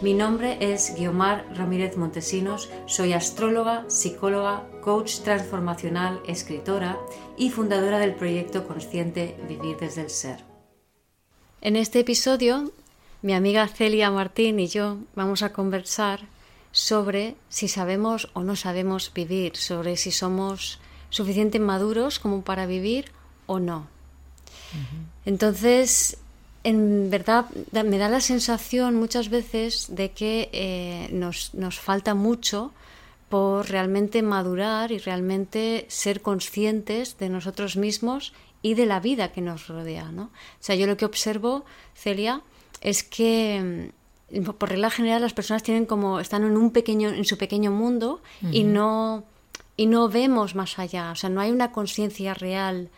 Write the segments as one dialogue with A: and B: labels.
A: Mi nombre es Guiomar Ramírez Montesinos, soy astróloga, psicóloga, coach transformacional, escritora y fundadora del proyecto consciente Vivir desde el Ser. En este episodio, mi amiga Celia Martín y yo vamos a conversar sobre si sabemos o no sabemos vivir, sobre si somos suficientemente maduros como para vivir o no. Entonces, en verdad me da la sensación muchas veces de que eh, nos, nos, falta mucho por realmente madurar y realmente ser conscientes de nosotros mismos y de la vida que nos rodea. ¿no? O sea, yo lo que observo, Celia, es que mm, por regla general las personas tienen como están en un pequeño en su pequeño mundo y no y no vemos más allá, o sea, no hay una conciencia real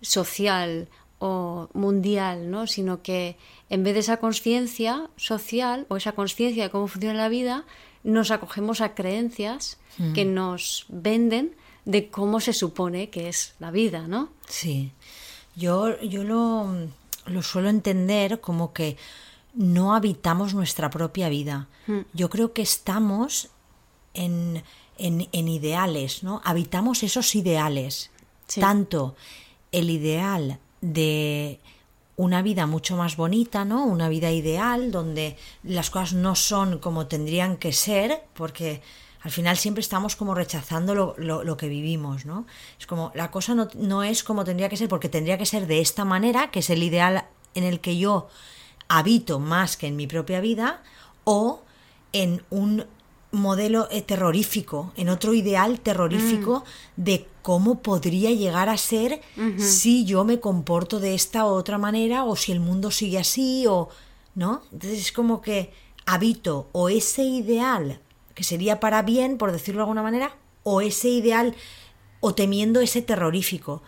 A: social o mundial, ¿no? sino que en vez de esa conciencia social o esa conciencia de cómo funciona la vida, nos acogemos a creencias mm. que nos venden de cómo se supone que es la vida, ¿no?
B: Sí. Yo, yo lo, lo suelo entender como que no habitamos nuestra propia vida. Mm. Yo creo que estamos en, en, en ideales, ¿no? Habitamos esos ideales. Tanto el ideal de una vida mucho más bonita, ¿no? Una vida ideal donde las cosas no son como tendrían que ser, porque al final siempre estamos como rechazando lo, lo, que vivimos, ¿no? Es como la cosa no, no, es como tendría que ser, porque tendría que ser de esta manera, que es el ideal en el que yo habito más que en mi propia vida, o en un modelo eh, terrorífico, en otro ideal terrorífico mm. de cómo podría llegar a ser si yo me comporto de esta u otra manera o si el mundo sigue así o no. Entonces es como que habito o ese ideal que sería para bien, por decirlo de alguna manera, o ese ideal o temiendo ese terrorífico.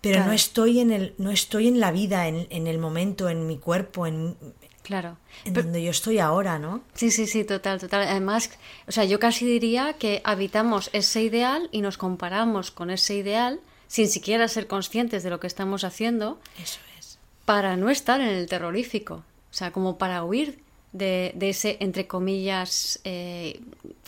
B: Pero no estoy en el no estoy en la vida, en, en el momento, en mi cuerpo, en
A: Claro.
B: En donde yo estoy ahora, ¿no?
A: Sí, sí, sí, total, total. Además, o sea, yo casi diría que habitamos ese ideal y nos comparamos con ese ideal sin siquiera ser conscientes de lo que estamos haciendo.
B: Eso es.
A: Para no estar en el terrorífico. O sea, como para huir de, ese, entre comillas, eh,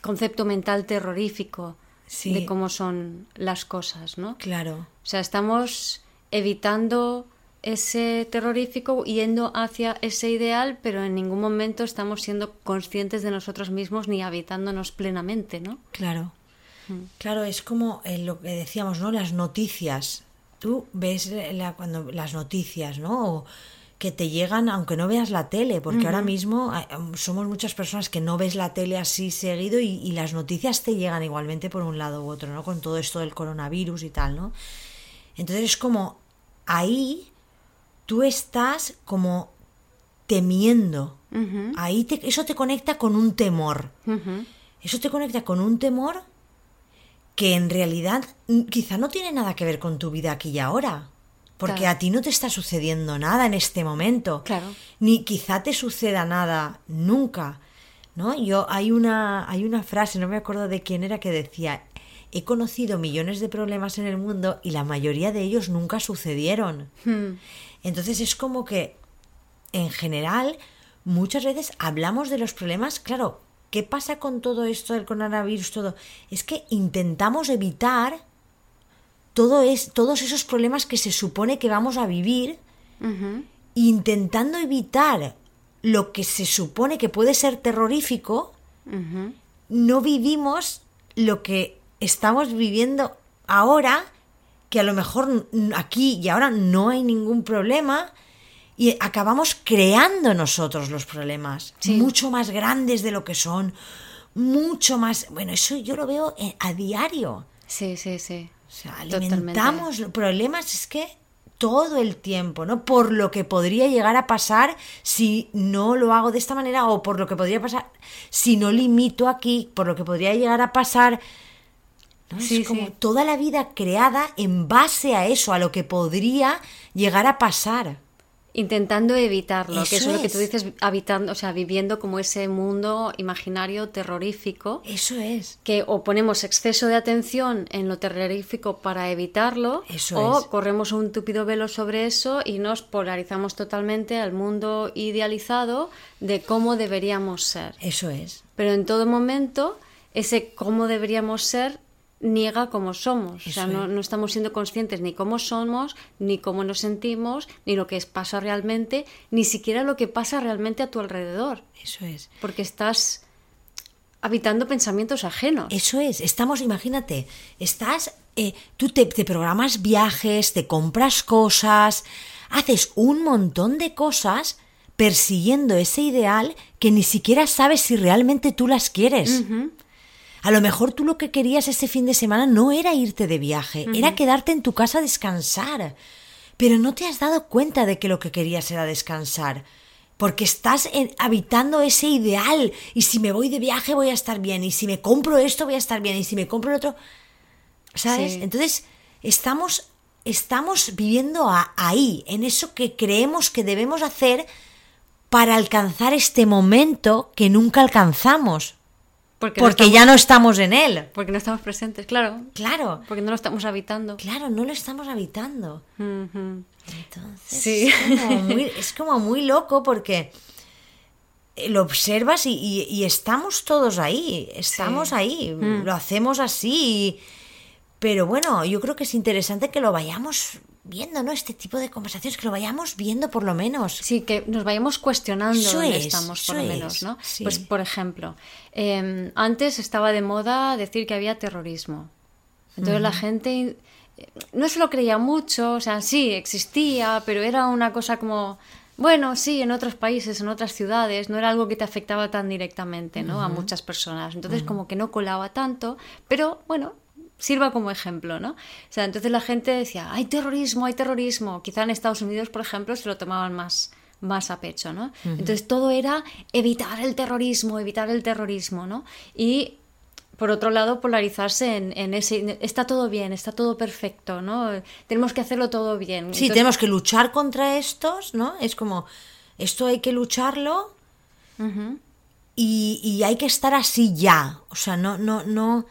A: concepto mental terrorífico de cómo son las cosas, ¿no?
B: Claro.
A: O sea, estamos evitando ese terrorífico yendo hacia ese ideal, pero en ningún momento estamos siendo conscientes de nosotros mismos ni habitándonos plenamente, ¿no?
B: Claro. Mm. Claro, es como eh, lo que decíamos, ¿no? Las noticias. Tú ves la, cuando las noticias, ¿no? que te llegan aunque no veas la tele, porque ahora mismo um, somos muchas personas que no ves la tele así seguido y, y, las noticias te llegan igualmente por un lado u otro, ¿no? Con todo esto del coronavirus y tal, ¿no? Entonces es como ahí tú estás como temiendo. Ahí eso te conecta con un temor. Eso te conecta con un temor que en realidad quizá no tiene nada que ver con tu vida aquí y ahora. Porque a ti no te está sucediendo nada en este momento.
A: Claro.
B: Ni quizá te suceda nada nunca. ¿No? Yo hay una hay una frase, no me acuerdo de quién era que decía, he conocido millones de problemas en el mundo y la mayoría de ellos nunca sucedieron. Hmm. Entonces es como que, en general, muchas veces hablamos de los problemas, claro, ¿qué pasa con todo esto del coronavirus? Todo? Es que intentamos evitar todo es, todos esos problemas que se supone que vamos a vivir, intentando evitar lo que se supone que puede ser terrorífico, no vivimos lo que estamos viviendo ahora que a lo mejor aquí y ahora no hay ningún problema y acabamos creando nosotros los problemas, mucho más grandes de lo que son, mucho más... Bueno, eso yo lo veo eh, a diario.
A: Sí, sí, sí.
B: O sea, alimentamos problemas, es que todo el tiempo, ¿no? Por lo que podría llegar a pasar si no lo hago de esta manera o por lo que podría pasar si no limito aquí, por lo que podría llegar a pasar. ¿No?
A: Sí,
B: es como
A: sí.
B: toda la vida creada en base a eso, a lo que podría llegar a pasar.
A: Intentando evitarlo, que eso
B: Eso
A: es lo que tú
B: es.
A: dices, habitando, o sea, viviendo como ese mundo imaginario terrorífico.
B: Eso es.
A: que o ponemos exceso de atención en lo terrorífico para evitarlo,
B: Eso
A: o
B: es.
A: corremos un tupido velo sobre eso y nos polarizamos totalmente al mundo idealizado de cómo deberíamos ser.
B: Eso es.
A: Pero en todo momento, ese cómo deberíamos ser niega cómo somos. o sea, no, no estamos siendo conscientes ni cómo somos, ni cómo nos sentimos, ni lo que es- pasa realmente, ni siquiera lo que pasa realmente a tu alrededor.
B: Eso es.
A: Porque estás habitando pensamientos ajenos.
B: Eso es, estamos, imagínate, estás, eh, tú te, te programas viajes, te compras cosas, haces un montón de cosas persiguiendo ese ideal que ni siquiera sabes si realmente tú las quieres. A lo mejor tú lo que querías ese fin de semana no era irte de viaje, era quedarte en tu casa a descansar. Pero no te has dado cuenta de que lo que querías era descansar. Porque estás en- habitando ese ideal. Y si me voy de viaje voy a estar bien. Y si me compro esto voy a estar bien. Y si me compro el otro. ¿Sabes?
A: Sí.
B: Entonces, estamos, estamos viviendo a- ahí, en eso que creemos que debemos hacer para alcanzar este momento que nunca alcanzamos.
A: Porque, no
B: Porque
A: estamos-
B: ya no estamos en él.
A: Porque no estamos presentes, claro.
B: Claro,
A: Porque no lo estamos habitando.
B: claro, no lo estamos habitando. Entonces,
A: Sí.
B: es, como muy, es como muy loco porque lo observas y, y- y estamos todos ahí, estamos
A: Sí.
B: ahí,
A: Mm.
B: lo hacemos así. pero bueno, yo creo que es interesante que lo vayamos viendo, ¿no? Este tipo de conversaciones, que lo vayamos viendo por lo menos.
A: Sí, que nos vayamos cuestionando
B: Eso
A: dónde
B: es,
A: estamos, por lo menos, ¿no?
B: sí.
A: Pues, por ejemplo, eh, antes estaba de moda decir que había terrorismo. Entonces la gente eh, no se lo creía mucho, o sea, sí, existía, pero era una cosa como, bueno, sí, en otros países, en otras ciudades, no era algo que te afectaba tan directamente, ¿no? A muchas personas. Entonces como que no colaba tanto, pero bueno, sirva como ejemplo, ¿no? O sea, entonces la gente decía, hay terrorismo, hay terrorismo. Quizá en Estados Unidos, por ejemplo, se lo tomaban más más a pecho, ¿no? Entonces todo era evitar el terrorismo, evitar el terrorismo, ¿no? Y por otro lado, polarizarse en, en ese, está todo bien, está todo perfecto, ¿no? Tenemos que hacerlo todo bien.
B: Sí,
A: Entonces,
B: tenemos que luchar contra estos, ¿no? Es como, esto hay que lucharlo y, y hay que estar así ya. O sea, no, no, no.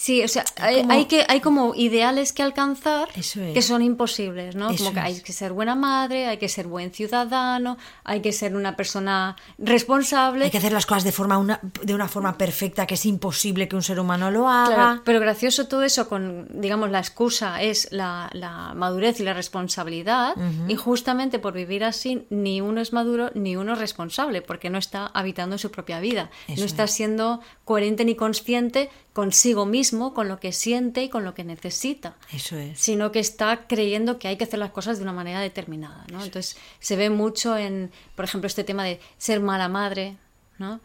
A: Sí, o sea, hay,
B: como-
A: hay que, hay como ideales que alcanzar
B: Eso es.
A: que son imposibles, ¿no?
B: Eso
A: como que hay que ser buena madre, hay que ser buen ciudadano, hay que ser una persona responsable.
B: Hay que hacer las cosas de, forma una, de una forma perfecta, que es imposible que un ser humano lo haga.
A: Claro, pero gracioso todo eso con, digamos, la excusa es la, la madurez y la responsabilidad y justamente por vivir así ni uno es maduro ni uno es responsable porque no está habitando su propia vida,
B: Eso
A: no está siendo coherente ni consciente consigo mismo, con lo que siente y con lo que necesita
B: Eso es.
A: sino que está creyendo que hay que hacer las cosas de una manera determinada, ¿no? Entonces se ve mucho en, por ejemplo, este tema de ser mala madre, ¿no?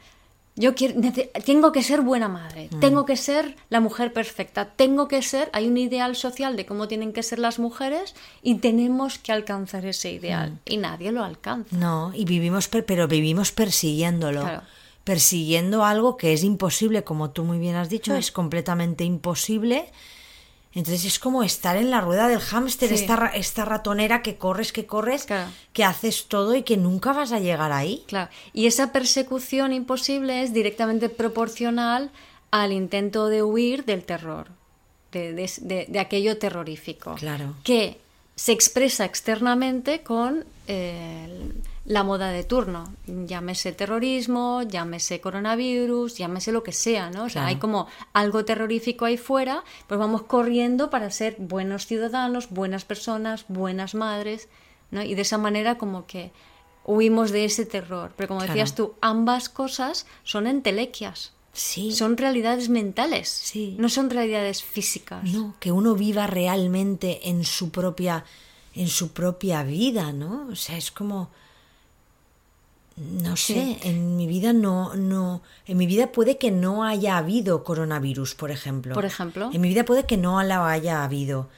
A: Yo quiero, tengo que ser buena madre, tengo que ser la mujer perfecta, tengo que ser, hay un ideal social de cómo tienen que ser las mujeres y tenemos que alcanzar ese ideal y nadie lo alcanza.
B: No, y vivimos, per- pero vivimos persiguiéndolo.
A: Claro.
B: Persiguiendo algo que es imposible, como tú muy bien has dicho,
A: Hmm.
B: es completamente imposible. Entonces es como estar en la rueda del hámster,
A: Sí.
B: esta, ra- esta ratonera que corres, que corres,
A: Claro.
B: que haces todo y que nunca vas a llegar ahí.
A: Claro, y esa persecución imposible es directamente proporcional al intento de huir del terror, de, de- de- de aquello terrorífico,
B: Claro.
A: que se expresa externamente con eh, la moda de turno, llámese terrorismo, llámese coronavirus, llámese lo que sea, ¿no? O sea,
B: Claro.
A: hay como algo terrorífico ahí fuera, pues vamos corriendo para ser buenos ciudadanos, buenas personas, buenas madres, ¿no? Y de esa manera como que huimos de ese terror. Pero como
B: Claro.
A: decías tú, ambas cosas son entelequias,
B: Sí.
A: son realidades mentales,
B: Sí.
A: no son realidades físicas.
B: No, que uno viva realmente en su propia en su propia vida, ¿no? O sea, es como no sé, en mi vida no no en mi vida puede que no haya habido coronavirus, por ejemplo.
A: Por ejemplo.
B: En mi vida puede que no la haya habido.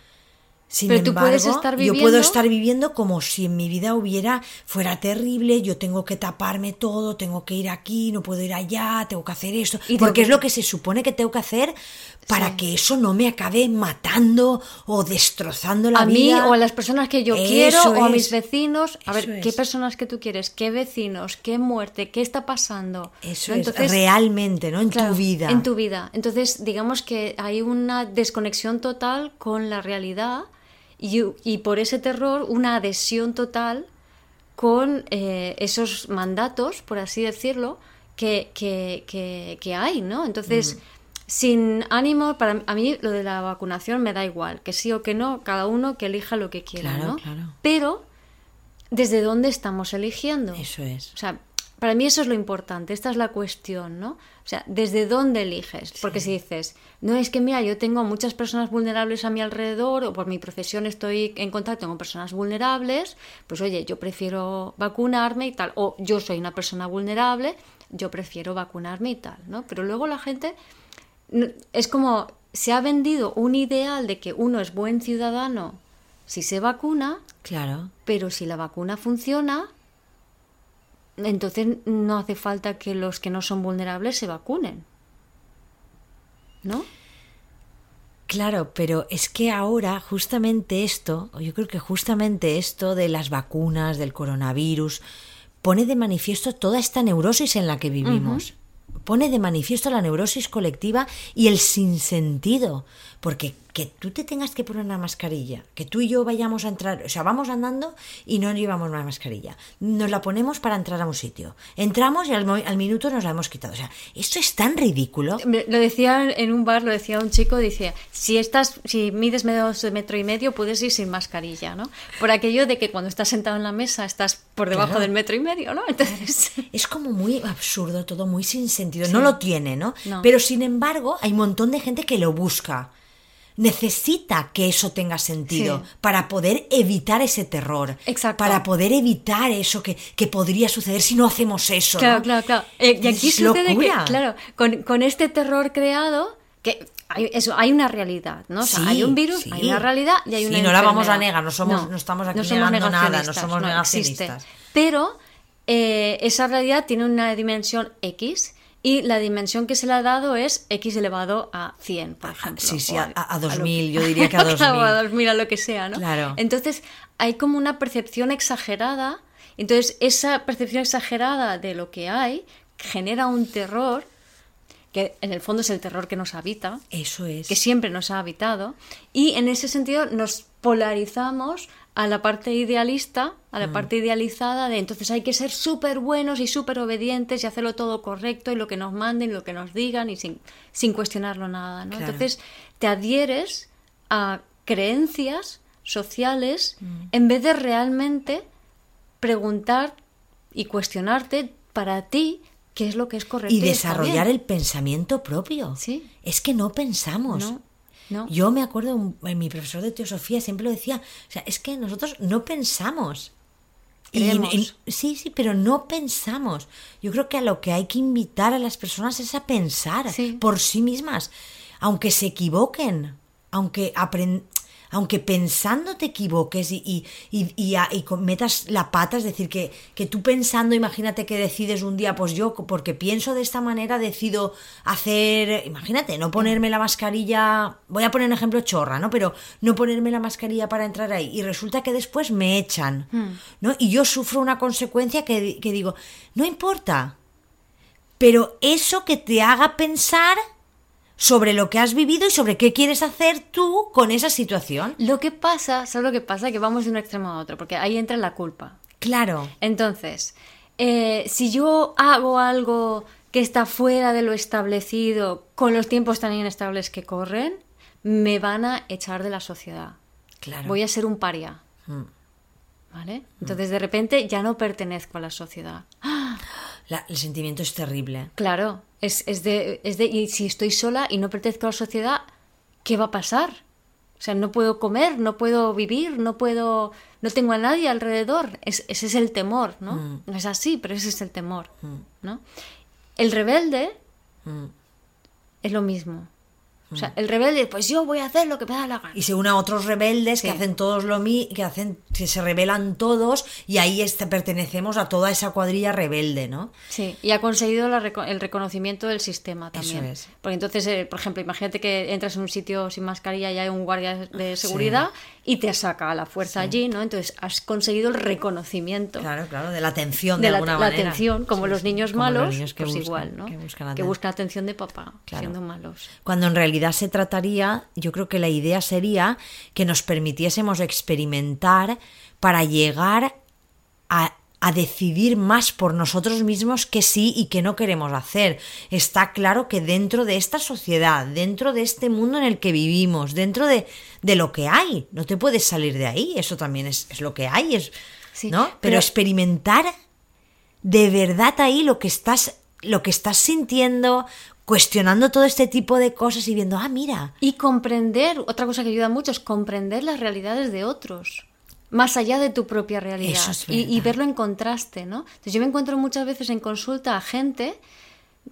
B: Sin
A: Pero tú
B: embargo,
A: puedes estar
B: yo puedo
A: viviendo-
B: estar viviendo como si en mi vida hubiera fuera terrible, yo tengo que taparme todo, tengo que ir aquí, no puedo ir allá, tengo que hacer esto,
A: Y
B: porque
A: que-
B: es lo que se supone que tengo que hacer para que eso no me acabe matando o destrozando la
A: a mí
B: vida.
A: o a las personas que yo
B: Eso
A: quiero o a mis vecinos. A
B: Eso
A: ver, ¿qué
B: es.
A: personas que tú quieres? ¿Qué vecinos? ¿Qué muerte? ¿Qué está pasando?
B: Eso
A: ¿No?
B: es realmente, ¿no? En
A: claro,
B: tu vida.
A: En tu vida. Entonces, digamos que hay una desconexión total con la realidad y, y por ese terror una adhesión total con eh, esos mandatos, por así decirlo, que, que, que- que hay, ¿no? Entonces, sin ánimo, para a mí lo de la vacunación me da igual, que sí o que no, cada uno que elija lo que quiera,
B: Claro,
A: ¿no?
B: claro.
A: Pero, ¿desde dónde estamos eligiendo?
B: Eso es.
A: O sea, para mí eso es lo importante, esta es la cuestión, ¿no? O sea, ¿desde dónde eliges? Porque si dices, no es que mira, yo tengo muchas personas vulnerables a mi alrededor o por mi profesión estoy en contacto con personas vulnerables, pues oye, yo prefiero vacunarme y tal, o yo soy una persona vulnerable, yo prefiero vacunarme y tal, ¿no? Pero luego la gente es como se ha vendido un ideal de que uno es buen ciudadano si se vacuna,
B: Claro.
A: pero si la vacuna funciona, entonces no hace falta que los que no son vulnerables se vacunen. ¿No?
B: Claro, pero es que ahora justamente esto, yo creo que justamente esto de las vacunas, del coronavirus, pone de manifiesto toda esta neurosis en la que vivimos. Pone de manifiesto la neurosis colectiva y el sinsentido. Porque que tú te tengas que poner una mascarilla, que tú y yo vayamos a entrar, o sea, vamos andando y no llevamos una mascarilla. Nos la ponemos para entrar a un sitio. Entramos y al, al minuto nos la hemos quitado. O sea, esto es tan ridículo.
A: Lo decía en un bar, lo decía un chico, dice, si estás, si mides menos de metro y medio, puedes ir sin mascarilla, ¿no? Por aquello de que cuando estás sentado en la mesa estás por debajo
B: Claro.
A: del metro y medio, ¿no? Entonces,
B: Es como muy absurdo, todo muy sin sentido. No lo tiene, ¿no?
A: No.
B: Pero sin embargo, hay un montón de gente que lo busca. Necesita que eso tenga sentido
A: Sí.
B: para poder evitar ese terror.
A: Exacto.
B: Para poder evitar eso que, que podría suceder si no hacemos eso.
A: Claro,
B: ¿no?
A: claro, claro. Eh, y aquí
B: Es
A: sucede
B: locura.
A: que, claro, con, con este terror creado, que hay, eso, hay una realidad, ¿no? O sea,
B: Sí,
A: hay un virus,
B: sí.
A: hay una realidad y hay
B: Sí,
A: una
B: no la vamos a negar, no somos- no estamos aquí
A: somos
B: negando nada, no
A: negacionistas,
B: somos
A: existe.
B: negacionistas.
A: Pero eh, esa realidad tiene una dimensión X y la dimensión que se le ha dado es X elevado a 100, por ejemplo.
B: sí, sí,
A: o
B: a- a
A: lo-
B: 2000, yo diría que a 2000.
A: Claro, a 2000, a lo que sea, ¿no?
B: Claro.
A: Entonces, hay como una percepción exagerada. Entonces, esa percepción exagerada de lo que hay genera un terror, que en el fondo es el terror que nos habita,
B: Eso es.
A: que siempre nos ha habitado, y en ese sentido nos polarizamos a la parte idealista, a
B: Mm.
A: la parte idealizada de entonces hay que ser súper buenos y súper obedientes y hacerlo todo correcto y lo que nos manden y lo que nos digan y sin, sin cuestionarlo nada, ¿no?
B: Claro.
A: Entonces te adhieres a creencias sociales
B: Mm.
A: en vez de realmente preguntar y cuestionarte para ti qué es lo que es correcto.
B: y desarrollar el pensamiento propio.
A: Sí.
B: Es que no pensamos.
A: No, no.
B: Yo me acuerdo, un- mi profesor de teosofía siempre lo decía, o sea, es que nosotros no pensamos. Y- sí, sí, pero no pensamos. Yo creo que a lo que hay que invitar a las personas es a pensar
A: Sí.
B: por sí mismas, aunque se equivoquen, aunque aunque pensando te equivoques y, y, y, y a- y cometas la pata, es decir, que, que tú pensando, imagínate que decides un día, pues yo, porque pienso de esta manera, decido hacer, imagínate, no ponerme la mascarilla, voy a poner un ejemplo chorra, ¿no? Pero no ponerme la mascarilla para entrar ahí y resulta que después me echan, ¿no? Y yo sufro una consecuencia que digo, no importa, pero eso que te haga pensar sobre lo que has vivido y sobre qué quieres hacer tú con esa situación.
A: Lo que pasa, ¿sabes lo que pasa? Que vamos de un extremo a otro, porque ahí entra la culpa.
B: Claro,
A: Entonces, eh, si yo hago algo que está fuera de lo establecido, con los tiempos tan inestables que corren, me van a echar de la sociedad.
B: claro.
A: Voy a ser un paria.
B: Mm.
A: ¿Vale? Entonces, de repente, ya no pertenezco a la sociedad.
B: La- el sentimiento es terrible.
A: Claro, es, es de, es de. Y si estoy sola y no pertenezco a la sociedad, ¿qué va a pasar? O sea, no puedo comer, no puedo vivir, no puedo. No tengo a nadie alrededor. Es- ese es el temor, ¿no?
B: Mm.
A: No es así, pero ese es el temor, ¿no? El rebelde
B: Mm.
A: es lo mismo. O sea, el rebelde, pues yo voy a hacer lo que me da la gana.
B: Y se une a otros rebeldes que hacen todos lo mismo, que hacen, que se rebelan todos y ahí este, pertenecemos a toda esa cuadrilla rebelde, ¿no?
A: Sí, y ha conseguido la el reconocimiento del sistema también.
B: es.
A: Porque entonces, eh, por ejemplo, imagínate que entras en un sitio sin mascarilla y hay un guardia de seguridad y te saca a la fuerza allí, ¿no? Entonces has conseguido el reconocimiento
B: Claro, claro, de la atención de,
A: de la,
B: alguna
A: la
B: manera.
A: atención, como los niños
B: como los
A: malos,
B: niños que
A: pues
B: buscan-
A: igual, ¿no?
B: Que buscan,
A: que
B: atención.
A: buscan atención de papá,
B: Claro.
A: siendo malos.
B: Cuando en realidad se trataría, yo creo que la idea sería que nos permitiésemos experimentar para llegar a, a decidir más por nosotros mismos que sí y que no queremos hacer. Está claro que dentro de esta sociedad, dentro de este mundo en el que vivimos, dentro de, de lo que hay, no te puedes salir de ahí, eso también es, es lo que hay, es,
A: Sí,
B: ¿no? Pero,
A: pero-
B: experimentar de verdad ahí lo que estás, lo que estás sintiendo, cuestionando todo este tipo de cosas y viendo, ah, mira,
A: Y comprender, otra cosa que ayuda mucho es comprender las realidades de otros, más allá de tu propia realidad.
B: Eso es
A: y, y verlo en contraste, ¿no? Entonces yo me encuentro muchas veces en consulta a gente,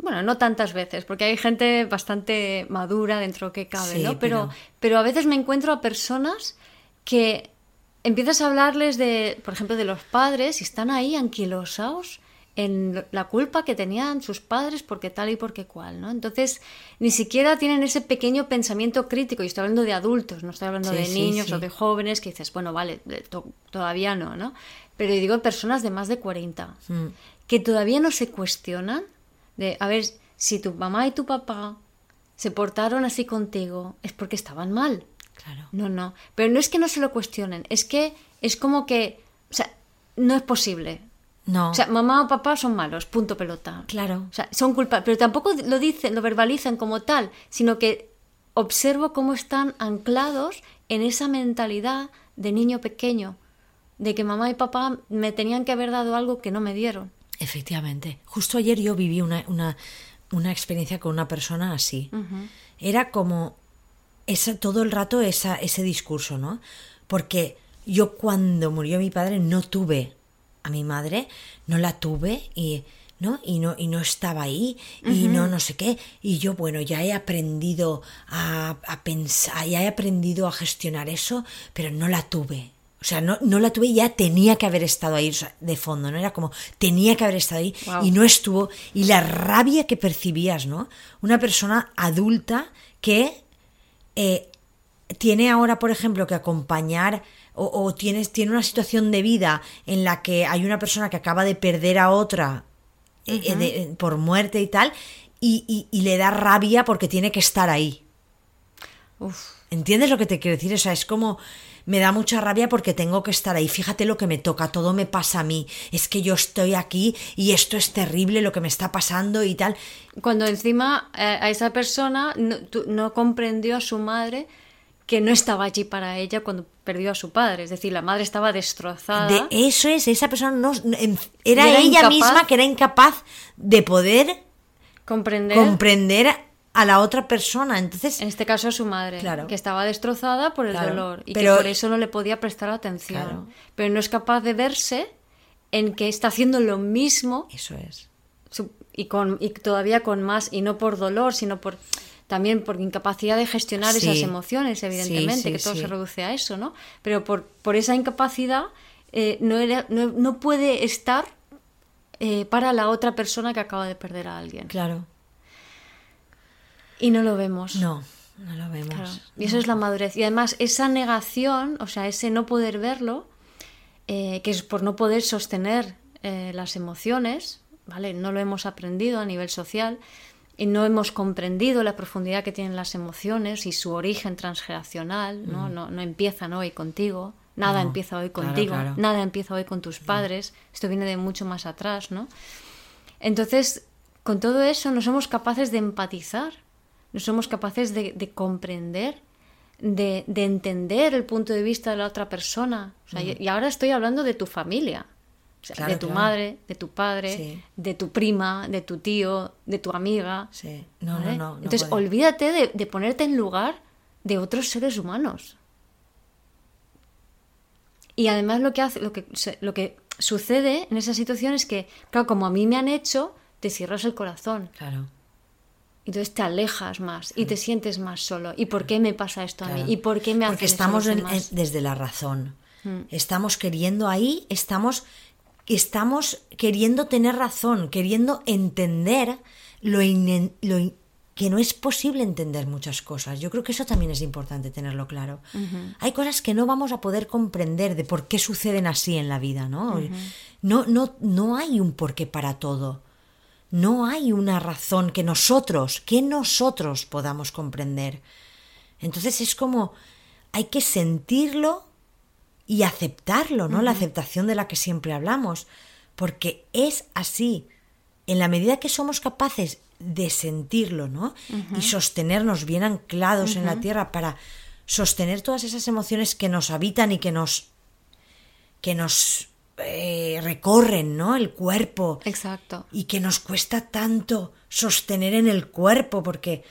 A: bueno, no tantas veces, porque hay gente bastante madura dentro que cabe,
B: Sí,
A: ¿no? Pero,
B: pero-
A: pero a veces me encuentro a personas que empiezas a hablarles de, por ejemplo, de los padres y están ahí anquilosados en la culpa que tenían sus padres porque tal y porque cual, ¿no? Entonces, ni siquiera tienen ese pequeño pensamiento crítico, y estoy hablando de adultos, no estoy hablando
B: Sí,
A: de
B: sí,
A: niños
B: sí.
A: o de jóvenes que dices, bueno, vale, to- todavía no, ¿no? Pero yo digo personas de más de 40,
B: Mm.
A: que todavía no se cuestionan de, a ver, si tu mamá y tu papá se portaron así contigo, es porque estaban mal.
B: claro,
A: No, no. Pero no es que no se lo cuestionen, es que es como que, o sea, no es posible.
B: No,
A: O sea, mamá o papá son malos, punto pelota.
B: claro,
A: O sea, son culpables, pero tampoco lo dicen, lo verbalizan como tal, sino que observo cómo están anclados en esa mentalidad de niño pequeño, de que mamá y papá me tenían que haber dado algo que no me dieron.
B: efectivamente. Justo ayer yo viví una, una, una experiencia con una persona así. Era como esa, todo el rato esa, ese discurso, ¿no? Porque yo cuando murió mi padre no tuve a mi madre, no la tuve y ¿no? Y no, y no estaba ahí, y no, no sé qué. Y yo, bueno, ya he aprendido a, a pensar, ya he aprendido a gestionar eso, pero no la tuve. O sea, no, no la tuve, ya tenía que haber estado ahí o sea, de fondo, ¿no? Era como, tenía que haber estado ahí
A: Wow.
B: y no estuvo. Y la rabia que percibías, ¿no? Una persona adulta que eh, tiene ahora, por ejemplo, que acompañar o, o tienes, tiene una situación de vida en la que hay una persona que acaba de perder a otra eh, eh, de- por muerte y tal, y, y- y le da rabia porque tiene que estar ahí.
A: Uf.
B: ¿Entiendes lo que te quiero decir? O sea, es como me da mucha rabia porque tengo que estar ahí. Fíjate lo que me toca, todo me pasa a mí. Es que yo estoy aquí y esto es terrible lo que me está pasando y tal.
A: Cuando encima eh, a esa persona no comprendió a su madre que no estaba allí para ella cuando perdió a su padre. Es decir, la madre estaba destrozada.
B: De eso es, esa persona no era, ella misma que era incapaz de poder
A: comprender,
B: comprender a la otra persona. Entonces,
A: en este caso a su madre,
B: Claro.
A: que estaba destrozada por el
B: Claro,
A: dolor y
B: pero-
A: que por eso no le podía prestar atención.
B: Claro.
A: Pero no es capaz de verse en que está haciendo lo mismo
B: eso es.
A: y, con, y todavía con más, y no por dolor, sino por también por incapacidad de gestionar
B: Sí.
A: esas emociones, evidentemente,
B: Sí, sí,
A: que todo se reduce a eso, ¿no? Pero por, por esa incapacidad eh, no, era, no, no puede estar eh, para la otra persona que acaba de perder a alguien.
B: Claro.
A: Y no lo vemos.
B: No, no lo vemos.
A: Claro. Y eso es la madurez. Y además esa negación, o sea, ese no poder verlo, eh, que es por no poder sostener eh, las emociones, ¿vale? No lo hemos aprendido a nivel social y no hemos comprendido la profundidad que tienen las emociones y su origen transgeneracional, ¿no? No, no empiezan hoy contigo, nada
B: No,
A: empieza hoy contigo,
B: claro.
A: nada empieza hoy con tus padres, esto viene de mucho más atrás, ¿no? Entonces, con todo eso no somos capaces de empatizar, no somos capaces de, de comprender, de, de entender el punto de vista de la otra persona. O sea, y, y ahora estoy hablando de tu familia, o sea,
B: Claro,
A: de tu
B: claro.
A: madre, de tu padre,
B: Sí.
A: de tu prima, de tu tío, de tu amiga.
B: Sí. No,
A: ¿vale?
B: no, no. no
A: Entonces,
B: puede.
A: olvídate de, de ponerte en lugar de otros seres humanos. Y además lo que hace, lo que, lo que sucede en esa situación es que, claro, como a mí me han hecho, te cierras el corazón.
B: Claro.
A: Entonces te alejas más y te sientes más solo. ¿Y por qué me pasa esto a mí? ¿Y por qué me
B: Porque estamos desde la razón. Mm. Estamos queriendo ahí, estamos, estamos queriendo tener razón, queriendo entender lo, lo que no es posible entender muchas cosas. Yo creo que eso también es importante tenerlo claro. Hay cosas que no vamos a poder comprender de por qué suceden así en la vida, ¿no? no, no, no hay un porqué para todo. No hay una razón que nosotros, que nosotros podamos comprender. Entonces es como hay que sentirlo y aceptarlo, ¿no? La aceptación de la que siempre hablamos, porque es así. En la medida que somos capaces de sentirlo, ¿no? Y sostenernos bien anclados en la tierra para sostener todas esas emociones que nos habitan y que nos que nos eh, recorren, ¿no? El cuerpo.
A: Exacto.
B: Y que nos cuesta tanto sostener en el cuerpo porque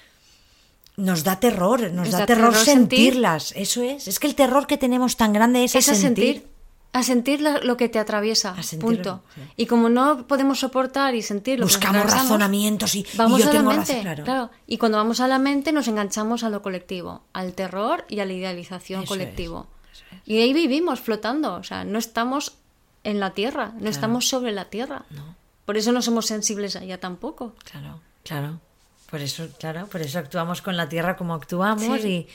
B: nos da terror, nos, da, terror, sentirlas. Eso es. Es que el terror que tenemos tan grande es, a sentir.
A: A sentir lo que te atraviesa. A punto. Y como no podemos soportar y sentirlo,
B: buscamos razonamientos y,
A: vamos
B: yo
A: a
B: tengo
A: la mente. claro. Y cuando vamos a la mente nos enganchamos a lo colectivo, al terror y a la idealización colectivo. Y ahí vivimos flotando. O sea, no estamos en la tierra, no estamos sobre la tierra. No. Por eso no somos sensibles a ella tampoco.
B: Claro, claro. Por eso, claro, por eso actuamos con la tierra como actuamos y,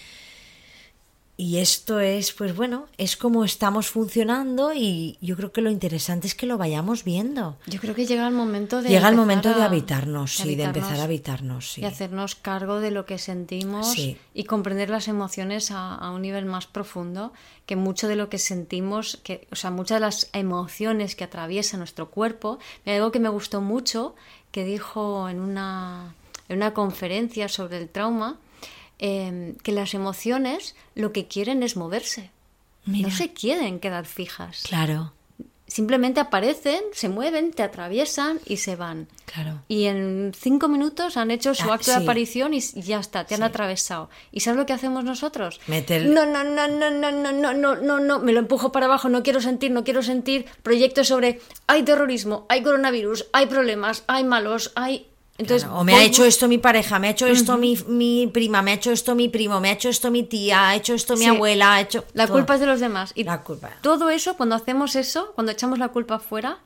B: y esto es, pues bueno, es como estamos funcionando y yo creo que lo interesante es que lo vayamos viendo.
A: Yo creo que llega el momento de
B: llega el momento de habitarnos, sí, de empezar a habitarnos, sí.
A: y hacernos cargo de lo que sentimos y comprender las emociones a, a, un nivel más profundo, que mucho de lo que sentimos, que, o sea, muchas de las emociones que atraviesa nuestro cuerpo, algo que me gustó mucho que dijo en una en una conferencia sobre el trauma, em, que las emociones lo que quieren es moverse. No se quieren quedar fijas.
B: Claro.
A: Simplemente aparecen, se mueven, te atraviesan y se van.
B: Claro.
A: Y en cinco minutos han hecho su ah, acto de aparición y ya está, te han atravesado. ¿Y sabes lo que hacemos nosotros?
B: Meter...
A: No, no, no, no, no, no, no, no, no, no, me lo empujo para abajo, no quiero sentir, no quiero sentir. Proyectos sobre hay terrorismo, hay coronavirus, hay problemas, hay malos, hay
B: o me ha hecho esto mi pareja, me ha hecho esto mi, mi, prima, me ha hecho esto mi primo, me ha hecho esto mi tía, ha hecho esto mi abuela, ha hecho...
A: La culpa es de los demás. Y
B: la culpa.
A: Todo eso, cuando hacemos eso, cuando echamos la culpa afuera,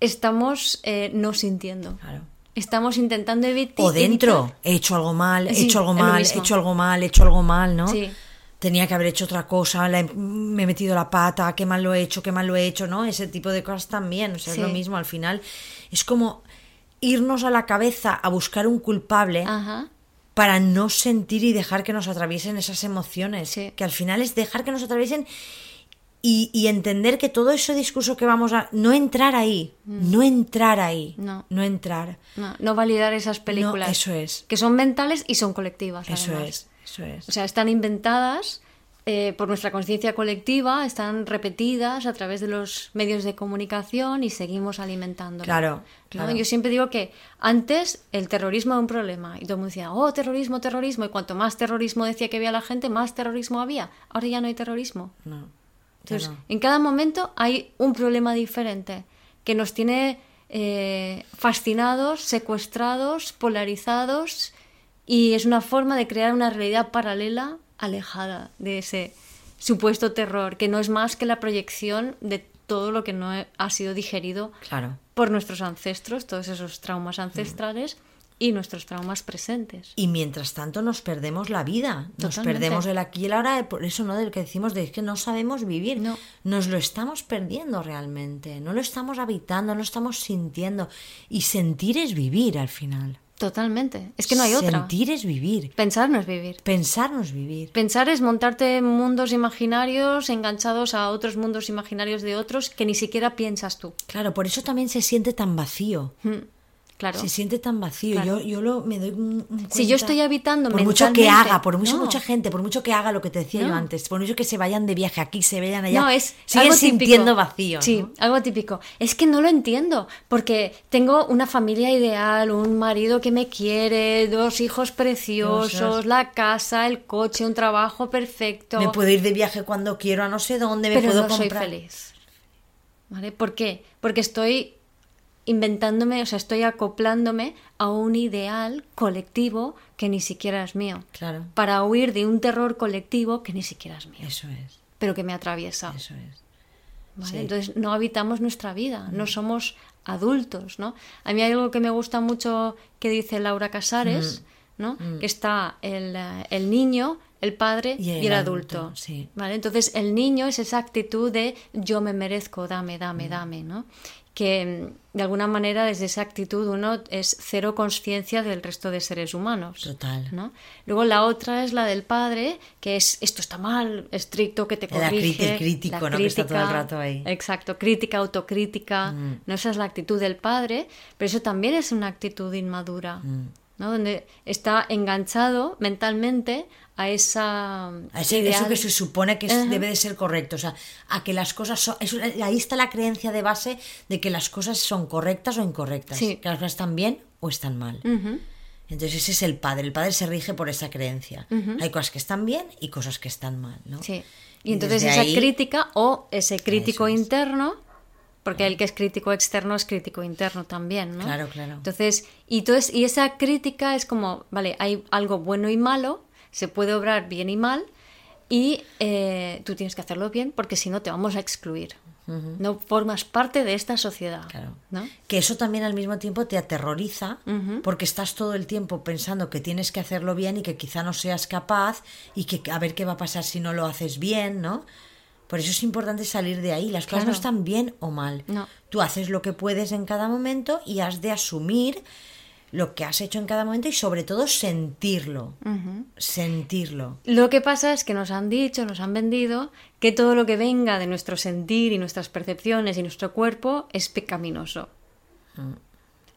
A: estamos eh, no sintiendo.
B: Claro.
A: Estamos intentando evitar...
B: O dentro, he hecho algo mal, he hecho algo mal, he hecho algo mal, he hecho algo mal, ¿no? Sí. Tenía que haber hecho otra cosa, me he metido la pata, qué mal lo he hecho, qué mal lo he hecho, ¿no? Ese tipo de cosas también, o sea, es lo mismo al final. Es como irnos a la cabeza a buscar un culpable para no sentir y dejar que nos atraviesen esas emociones. Que al final es dejar que nos atraviesen y, entender que todo ese discurso que vamos a... No entrar ahí, mm. no entrar ahí,
A: no,
B: no entrar.
A: No, validar esas películas.
B: eso es.
A: Que son mentales y son colectivas.
B: Eso es, eso es.
A: O sea, están inventadas eh, por nuestra conciencia colectiva, están repetidas a través de los medios de comunicación y seguimos alimentando.
B: Claro,
A: Yo siempre digo que antes el terrorismo era un problema y todo el mundo decía, oh, terrorismo, terrorismo, y cuanto más terrorismo decía que había la gente, más terrorismo había. Ahora ya no hay terrorismo.
B: No.
A: Entonces, en cada momento hay un problema diferente que nos tiene eh, fascinados, secuestrados, polarizados y es una forma de crear una realidad paralela alejada de ese supuesto terror, que no es más que la proyección de todo lo que no ha sido digerido
B: claro.
A: por nuestros ancestros, todos esos traumas ancestrales. Y nuestros traumas presentes.
B: Y mientras tanto nos perdemos la vida, nos perdemos el aquí y el ahora, por eso no del que decimos de que no sabemos vivir,
A: no.
B: nos lo estamos perdiendo realmente, no lo estamos habitando, no lo estamos sintiendo. Y sentir es vivir al final.
A: Totalmente. Es que no hay otra.
B: Sentir es vivir.
A: Pensar no es vivir.
B: Pensar no es vivir.
A: Pensar es montarte mundos imaginarios enganchados a otros mundos imaginarios de otros que ni siquiera piensas tú.
B: Claro, por eso también se siente tan vacío.
A: Se
B: siente tan vacío. Yo, yo lo, me doy un,
A: Si yo estoy habitando
B: Por mucho que haga, por mucho mucha gente, por mucho que haga lo que te decía yo antes, por mucho que se vayan de viaje aquí, se vayan allá,
A: no, es
B: siguen sintiendo vacío.
A: Sí, algo típico. Es que no lo entiendo, porque tengo una familia ideal, un marido que me quiere, dos hijos preciosos, la casa, el coche, un trabajo perfecto.
B: Me puedo ir de viaje cuando quiero a no sé dónde, me puedo
A: no
B: comprar.
A: soy feliz. ¿Vale? ¿Por qué? Porque estoy inventándome, o sea, estoy acoplándome a un ideal colectivo que ni siquiera es mío.
B: Claro.
A: Para huir de un terror colectivo que ni siquiera es mío.
B: Eso es.
A: Pero que me atraviesa.
B: Eso es.
A: ¿vale?
B: Sí.
A: Entonces no habitamos nuestra vida, no somos adultos, ¿no? A mí hay algo que me gusta mucho que dice Laura Casares, ¿no? Que está el, eh, el niño, el padre y el, adulto.
B: adulto, sí.
A: ¿vale? Entonces el niño es esa actitud de yo me merezco, dame, dame, dame, ¿no? Que mm, de alguna manera desde esa actitud uno es cero conciencia del resto de seres humanos.
B: Total.
A: ¿no? Luego la otra es la del padre, que es esto está mal, estricto, que te
B: La
A: corrige.
B: el crítico,
A: la
B: ¿no? Que está todo el rato ahí.
A: Exacto, crítica, autocrítica.
B: Mm.
A: ¿no? Esa es la actitud del padre, pero eso también es una actitud inmadura,
B: Mm.
A: ¿no? Donde está enganchado mentalmente a esa...
B: A ese-
A: ideal.
B: eso que se supone que es- debe de ser correcto, o sea, a que las cosas son... eso- ahí está la creencia de base de que las cosas son correctas o incorrectas,
A: Sí.
B: que las cosas están bien o están mal. Entonces ese es el padre, el padre se rige por esa creencia. Hay cosas que están bien y cosas que están mal, ¿no?
A: Sí.
B: Y
A: entonces
B: desde
A: esa
B: ahí-
A: crítica o ese crítico
B: es.
A: interno, porque el que es crítico externo es crítico interno también, ¿no?
B: Claro, claro.
A: Entonces, y, entonces, y esa crítica es como, vale, hay algo bueno y malo, se puede obrar bien y mal, y eh, tú tienes que hacerlo bien porque si no te vamos a excluir. No formas parte de esta sociedad.
B: Claro.
A: ¿no?
B: Que eso también al mismo tiempo te aterroriza porque estás todo el tiempo pensando que tienes que hacerlo bien y que quizá no seas capaz y que a ver qué va a pasar si no lo haces bien, ¿no? Por eso es importante salir de ahí. Las cosas no están bien o mal.
A: No.
B: Tú haces lo que puedes en cada momento y has de asumir lo que has hecho en cada momento y sobre todo sentirlo. Sentirlo.
A: Lo que pasa es que nos han dicho, nos han vendido, que todo lo que venga de nuestro sentir y nuestras percepciones y nuestro cuerpo es pecaminoso.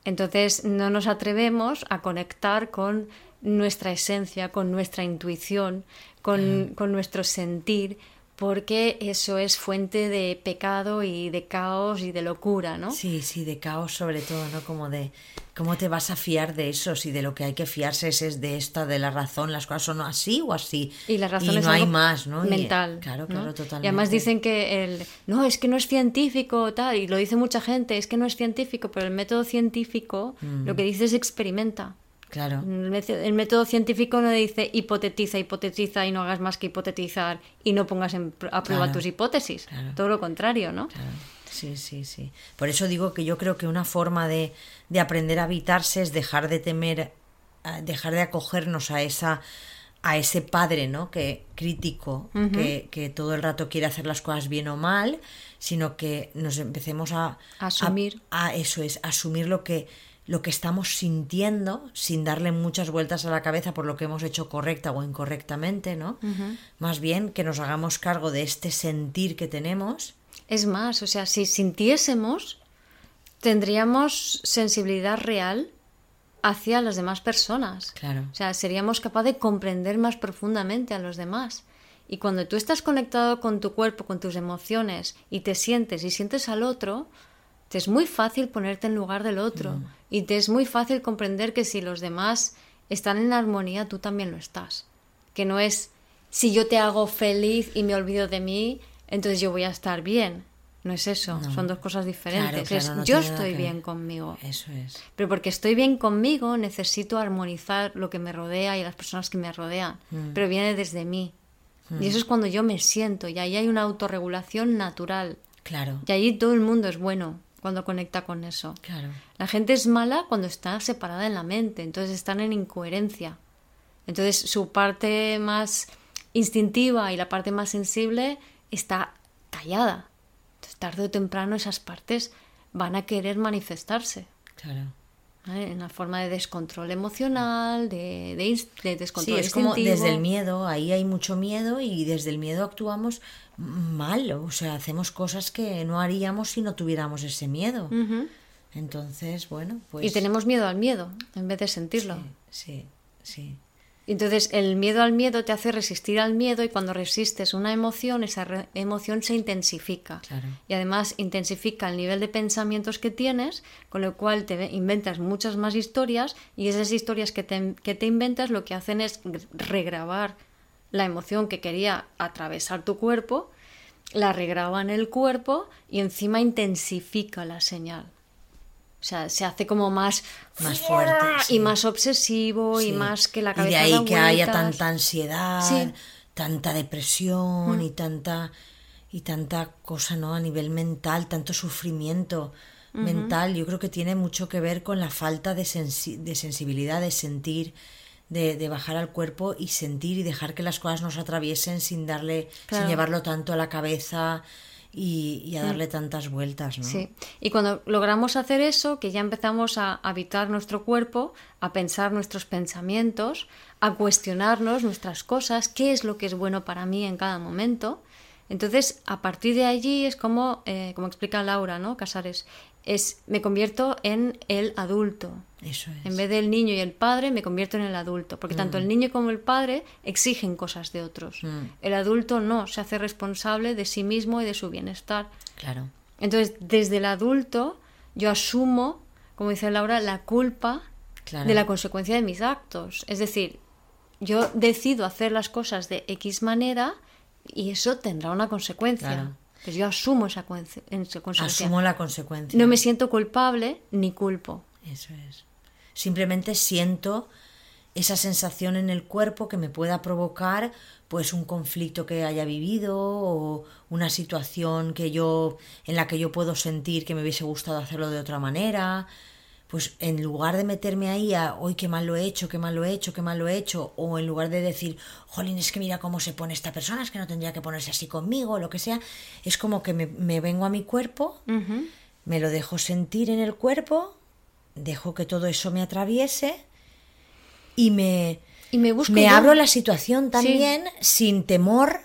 A: Entonces no nos atrevemos a conectar con nuestra esencia, con nuestra intuición, con, con nuestro sentir, porque eso es fuente de pecado y de caos y de locura, ¿no?
B: Sí, sí, de caos sobre todo, ¿no? Como de cómo te vas a fiar de eso, si de lo que hay que fiarse es, es de esta, de la razón, las cosas son así o así.
A: Y la razón
B: no hay más, ¿no? Y-
A: mental.
B: claro,
A: ¿no?
B: claro, totalmente.
A: Y además dicen que el no, es que no es científico, tal, y lo dice mucha gente, es que no es científico, pero el método científico
B: Mm.
A: lo que dice es experimenta.
B: Claro,
A: El método, científico no dice hipotetiza, hipotetiza y no hagas más que hipotetizar y no pongas en a prueba
B: Claro,
A: tus hipótesis.
B: claro.
A: Todo lo contrario, ¿no?
B: claro. Sí, sí, sí. Por eso digo que yo creo que una forma de, de aprender a habitarse es dejar de temer, dejar de acogernos a esa a ese padre, ¿no? Que crítico, que, que todo el rato quiere hacer las cosas bien o mal, sino que nos empecemos a
A: Asumir.
B: a, a eso es asumir lo que lo que estamos sintiendo sin darle muchas vueltas a la cabeza por lo que hemos hecho correcta o incorrectamente, ¿no? Más bien que nos hagamos cargo de este sentir que tenemos.
A: Es más, o sea, si sintiésemos, tendríamos sensibilidad real hacia las demás personas.
B: Claro.
A: O sea, seríamos capaces de comprender más profundamente a los demás. Y cuando tú estás conectado con tu cuerpo, con tus emociones, y te sientes y sientes al otro, te es muy fácil ponerte en lugar del otro. Y te es muy fácil comprender que si los demás están en armonía, tú también lo estás. Que no es, si yo te hago feliz y me olvido de mí, entonces yo voy a estar bien. No es eso, son dos cosas diferentes.
B: claro,
A: es,
B: no
A: yo estoy bien
B: ver.
A: conmigo.
B: Eso es.
A: Pero porque estoy bien conmigo, necesito armonizar lo que me rodea y las personas que me rodean.
B: Mm.
A: Pero viene desde mí. Y eso es cuando yo me siento. Y ahí hay una autorregulación natural.
B: Claro.
A: Y allí todo el mundo es bueno cuando conecta con eso.
B: Claro.
A: La gente es mala cuando está separada en la mente. Entonces están en incoherencia. Entonces su parte más instintiva y la parte más sensible está callada. Entonces tarde o temprano esas partes van a querer manifestarse.
B: Claro.
A: ¿Vale? En la forma de descontrol emocional, de, de, de
B: Sí,
A: descontrol
B: es como
A: instintivo.
B: desde el miedo, ahí hay mucho miedo y desde el miedo actuamos mal, o sea, hacemos cosas que no haríamos si no tuviéramos ese miedo. Entonces, bueno, pues...
A: Y tenemos miedo al miedo en vez de sentirlo.
B: Sí, sí.
A: Entonces el miedo al miedo te hace resistir al miedo y cuando resistes una emoción, esa emoción se intensifica.
B: Claro.
A: Y además intensifica el nivel de pensamientos que tienes, con lo cual te inventas muchas más historias y esas historias que te, que te inventas lo que hacen es regrabar la emoción que quería atravesar tu cuerpo, la regraba en el cuerpo y encima intensifica la señal. O sea, se hace como más,
B: Más fuerte,
A: y más obsesivo y más que la
B: Y
A: cabeza
B: de ahí
A: da
B: que haya tanta ansiedad,
A: Sí. Mm.
B: tanta depresión y tanta y tanta cosa, ¿no? A nivel mental, tanto sufrimiento mental. Yo creo que tiene mucho que ver con la falta de, sensi- de sensibilidad, de sentir, de, de bajar al cuerpo y sentir y dejar que las cosas nos atraviesen sin darle,
A: Claro. Mm.
B: sin llevarlo tanto a la cabeza y, y a darle tantas vueltas, ¿no?
A: Sí, y cuando logramos hacer eso, que ya empezamos a habitar nuestro cuerpo, a pensar nuestros pensamientos, a cuestionarnos nuestras cosas, qué es lo que es bueno para mí en cada momento, entonces a partir de allí es como, eh, como explica Laura, ¿no? Casares, es me convierto en el adulto.
B: Eso es.
A: En vez del niño y el padre, me convierto en el adulto. Porque tanto el niño como el padre exigen cosas de otros. El adulto no, se hace responsable de sí mismo y de su bienestar.
B: Claro.
A: Entonces, desde el adulto, yo asumo, como dice Laura, la culpa
B: Claro.
A: de la consecuencia de mis actos. Es decir, yo decido hacer las cosas de X manera y eso tendrá una consecuencia.
B: Claro.
A: Pues yo asumo esa, consecuencia.
B: Asumo la consecuencia.
A: No me siento culpable ni culpo.
B: Eso es. Simplemente siento esa sensación en el cuerpo que me pueda provocar pues un conflicto que haya vivido o una situación que yo en la que yo puedo sentir que me hubiese gustado hacerlo de otra manera pues en lugar de meterme ahí a hoy qué mal lo he hecho, qué mal lo he hecho, qué mal lo he hecho, o en lugar de decir, jolín, es que mira cómo se pone esta persona, es que no tendría que ponerse así conmigo, o lo que sea, es como que me, me vengo a mi cuerpo, me lo dejo sentir en el cuerpo, dejo que todo eso me atraviese y me,
A: Y me busco
B: me abro la situación también sin temor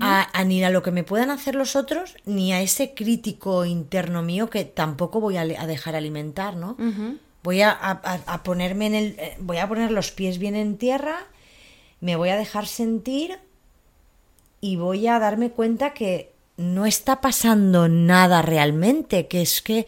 B: a, a ni a lo que me puedan hacer los otros, ni a ese crítico interno mío que tampoco voy a, dejar alimentar, ¿no? Voy a ponerme en el. eh, Voy a poner los pies bien en tierra, me voy a dejar sentir y voy a darme cuenta que no está pasando nada realmente, que es que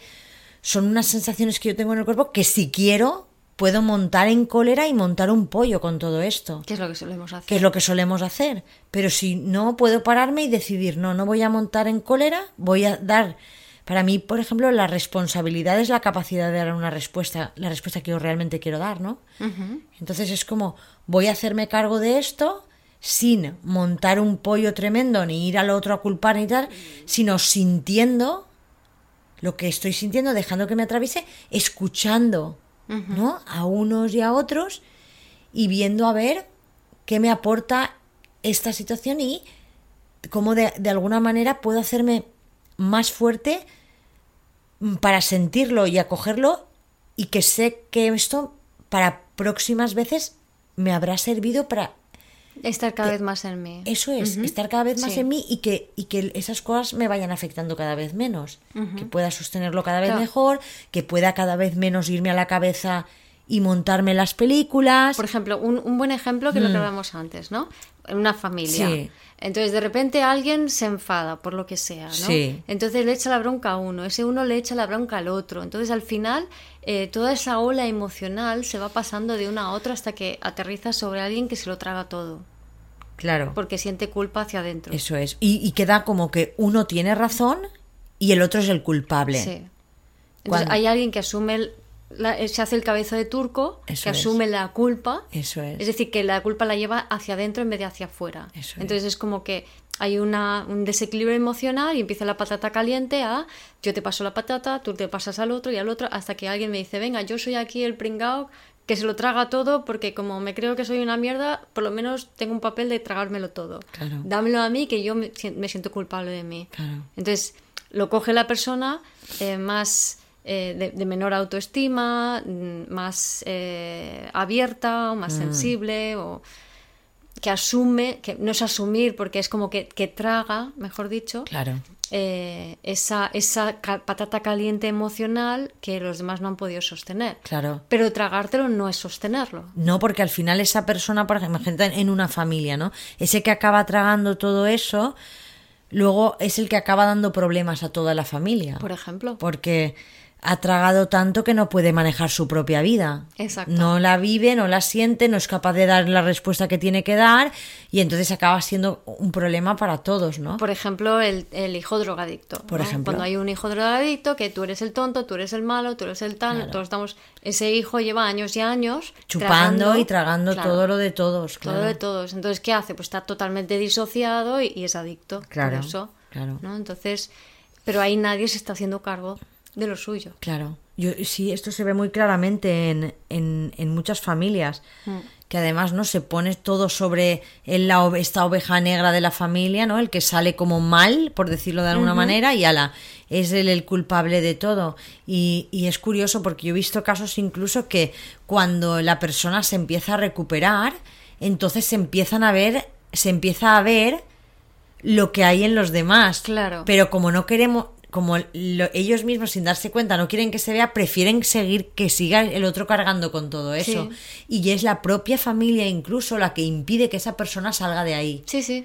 B: son unas sensaciones que yo tengo en el cuerpo que si quiero puedo montar en cólera y montar un pollo con todo esto,
A: ¿Qué es lo que solemos hacer?
B: que es lo que solemos hacer. Pero si no puedo pararme y decidir, no, no voy a montar en cólera, voy a dar... Para mí, por ejemplo, la responsabilidad es la capacidad de dar una respuesta, la respuesta que yo realmente quiero dar, ¿no? Entonces es como, voy a hacerme cargo de esto sin montar un pollo tremendo, ni ir al otro a culpar ni tal, sino sintiendo lo que estoy sintiendo, dejando que me atraviese, escuchando, ¿no? A unos y a otros y viendo a ver qué me aporta esta situación y cómo de, de alguna manera puedo hacerme más fuerte mm, para sentirlo y acogerlo y que sé que esto para próximas veces me habrá servido para
A: Estar cada vez más en mí.
B: eso es, estar cada vez más
A: Sí.
B: en mí y que, y que esas cosas me vayan afectando cada vez menos. Que pueda sostenerlo cada vez
A: Claro.
B: mejor, que pueda cada vez menos irme a la cabeza y montarme las películas.
A: Por ejemplo, un, un buen ejemplo que lo que hablábamos antes, ¿no? En una familia.
B: Mm. Sí.
A: Entonces, de repente alguien se enfada por lo que sea, ¿no?
B: Sí.
A: Entonces le echa la bronca a uno, ese uno le echa la bronca al otro. Entonces, al final, eh, toda esa ola emocional se va pasando de una a otra hasta que aterriza sobre alguien que se lo traga todo,
B: Claro,
A: porque siente culpa hacia adentro.
B: eso es. Y, y queda como que uno tiene razón y el otro es el culpable.
A: Sí. Entonces, hay alguien que asume, el- la- se hace el cabeza de turco,
B: Eso
A: que
B: es.
A: asume la culpa.
B: Eso es.
A: Es decir, que la culpa la lleva hacia adentro en vez de hacia afuera.
B: Eso
A: Entonces es como que hay una, un desequilibrio emocional y empieza la patata caliente a yo te paso la patata, tú te pasas al otro y al otro, hasta que alguien me dice, venga, yo soy aquí el pringao que se lo traga todo porque como me creo que soy una mierda, por lo menos tengo un papel de tragármelo todo.
B: Claro.
A: Dámelo a mí que yo me siento culpable de mí.
B: Claro.
A: Entonces lo coge la persona eh, más eh, de, de menor autoestima, mm, más eh, abierta o
B: Mm.
A: más sensible o que asume, que no es asumir porque es como que, que traga, mejor dicho,
B: Claro.
A: eh, esa, esa patata caliente emocional que los demás no han podido sostener.
B: Claro.
A: Pero tragártelo no es sostenerlo.
B: No, porque al final esa persona, por ejemplo, en una familia, ¿no? Ese que acaba tragando todo eso, luego es el que acaba dando problemas a toda la familia.
A: Por ejemplo.
B: Porque ha tragado tanto que no puede manejar su propia vida.
A: Exacto.
B: No la vive, no la siente, no es capaz de dar la respuesta que tiene que dar y entonces acaba siendo un problema para todos, ¿no?
A: Por ejemplo, el, el hijo drogadicto.
B: Por
A: ¿no?
B: ejemplo.
A: Cuando hay un hijo drogadicto, que tú eres el tonto, tú eres el malo, tú eres el tal, todos estamos... Ese hijo lleva años y años...
B: Chupando
A: tragando-
B: y tragando
A: Claro,
B: todo lo de todos, claro.
A: Todo de todos. Entonces, ¿qué hace? Pues está totalmente disociado y, y es adicto.
B: Claro,
A: Por eso,
B: claro.
A: ¿no? Entonces, pero ahí nadie se está haciendo cargo de lo suyo.
B: Claro. Yo, sí, esto se ve muy claramente en, en, en muchas familias. Que además no se pone todo sobre el- la esta oveja negra de la familia, ¿no? El que sale como mal, por decirlo de alguna manera, y ala, es él el culpable de todo. Y, y es curioso porque yo he visto casos incluso que cuando la persona se empieza a recuperar, entonces se empiezan a ver, se empieza a ver lo que hay en los demás.
A: Claro.
B: Pero como no queremos, como lo- ellos mismos sin darse cuenta no quieren que se vea, prefieren seguir que siga el otro cargando con todo eso. Y es la propia familia incluso la que impide que esa persona salga de ahí.
A: Sí, sí.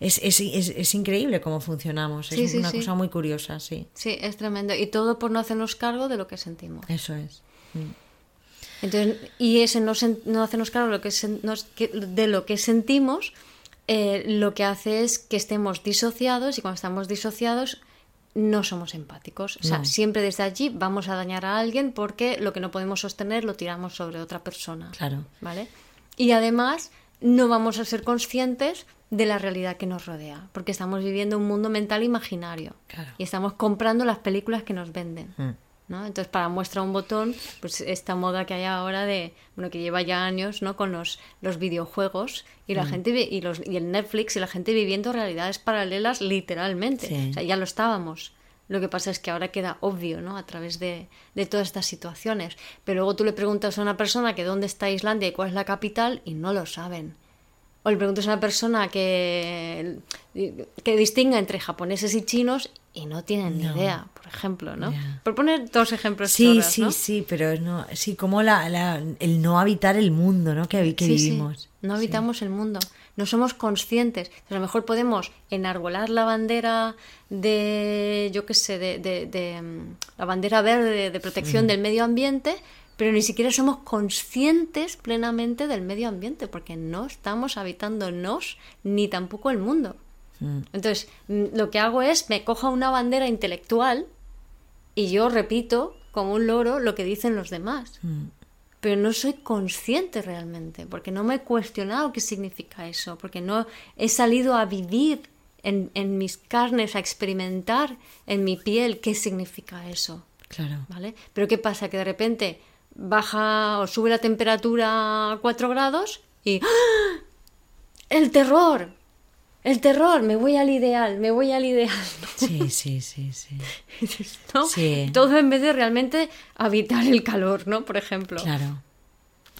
B: Es, es, es, es increíble cómo funcionamos. Es
A: sí,
B: una cosa muy curiosa, sí.
A: Sí, es tremendo. Y todo por no hacernos cargo de lo que sentimos.
B: Eso es.
A: Entonces, y ese no, no hacernos cargo de lo que, sen- nos- que- de lo que sentimos, eh, lo que hace es que estemos disociados y cuando estamos disociados no somos empáticos. O sea,
B: No.
A: siempre desde allí vamos a dañar a alguien porque lo que no podemos sostener lo tiramos sobre otra persona.
B: Claro.
A: ¿Vale? Y además no vamos a ser conscientes de la realidad que nos rodea, porque estamos viviendo un mundo mental imaginario
B: Claro.
A: y estamos comprando las películas que nos venden.
B: Mm.
A: ¿No? Entonces, para muestra un botón, pues esta moda que hay ahora de, bueno, que lleva ya años, ¿no? Con los, los videojuegos y
B: Mm.
A: la gente vi- y, los, y el Netflix y la gente viviendo realidades paralelas literalmente.
B: Sí.
A: O sea, ya lo estábamos. Lo que pasa es que ahora queda obvio, ¿no? A través de, de todas estas situaciones. Pero luego tú le preguntas a una persona que dónde está Islandia y cuál es la capital y no lo saben. O le preguntas a una persona que, que distinga entre japoneses y chinos y no tienen ni idea, por ejemplo, ¿no? Por poner dos ejemplos
B: Sí,
A: chorras,
B: sí,
A: ¿no?
B: sí, pero no, sí, como la, la- el no habitar el mundo, ¿no? Que, que
A: Sí, sí.
B: vivimos.
A: No habitamos el mundo, no somos conscientes. Entonces, a lo mejor podemos enarbolar la bandera de, yo qué sé, de, de- de, mm, la bandera verde de protección del medio ambiente, pero ni siquiera somos conscientes plenamente del medio ambiente, porque no estamos habitándonos ni tampoco el mundo.
B: Mm.
A: Entonces, mm, lo que hago es, me cojo una bandera intelectual y yo repito como un loro lo que dicen los demás
B: Mm.
A: pero no soy consciente realmente, porque no me he cuestionado qué significa eso, porque no he salido a vivir en, en mis carnes, a experimentar en mi piel qué significa eso,
B: Claro.
A: ¿vale? Pero ¿qué pasa? Que de repente baja o sube la temperatura a 4 grados y ¡ah! ¡El terror! El terror, me voy al ideal, me voy al ideal.
B: Sí, sí, sí, sí.
A: ¿no?
B: Sí.
A: Todo en vez de realmente habitar el calor, ¿no? Por ejemplo.
B: Claro.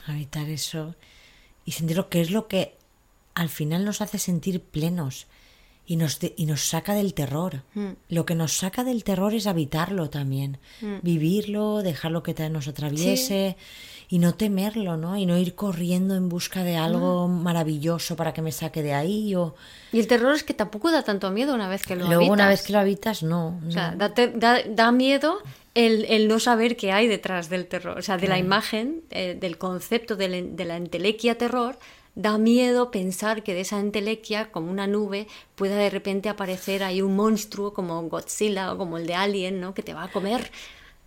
B: Habitar eso y sentir lo que es lo que al final nos hace sentir plenos y nos, de- y nos saca del terror.
A: Mm.
B: Lo que nos saca del terror es habitarlo también. Vivirlo, dejarlo que te- nos atraviese y no temerlo, ¿no? Y no ir corriendo en busca de algo maravilloso para que me saque de ahí o
A: Y el terror es que tampoco da tanto miedo una vez que lo
B: luego una vez que lo habitas no,
A: O sea, da, da- da miedo el, el no saber qué hay detrás del terror. O sea, de la imagen, eh, del concepto de la, de la entelequia terror, da miedo pensar que de esa entelequia, como una nube, pueda de repente aparecer ahí un monstruo como Godzilla o como el de Alien, ¿no? Que te va a comer.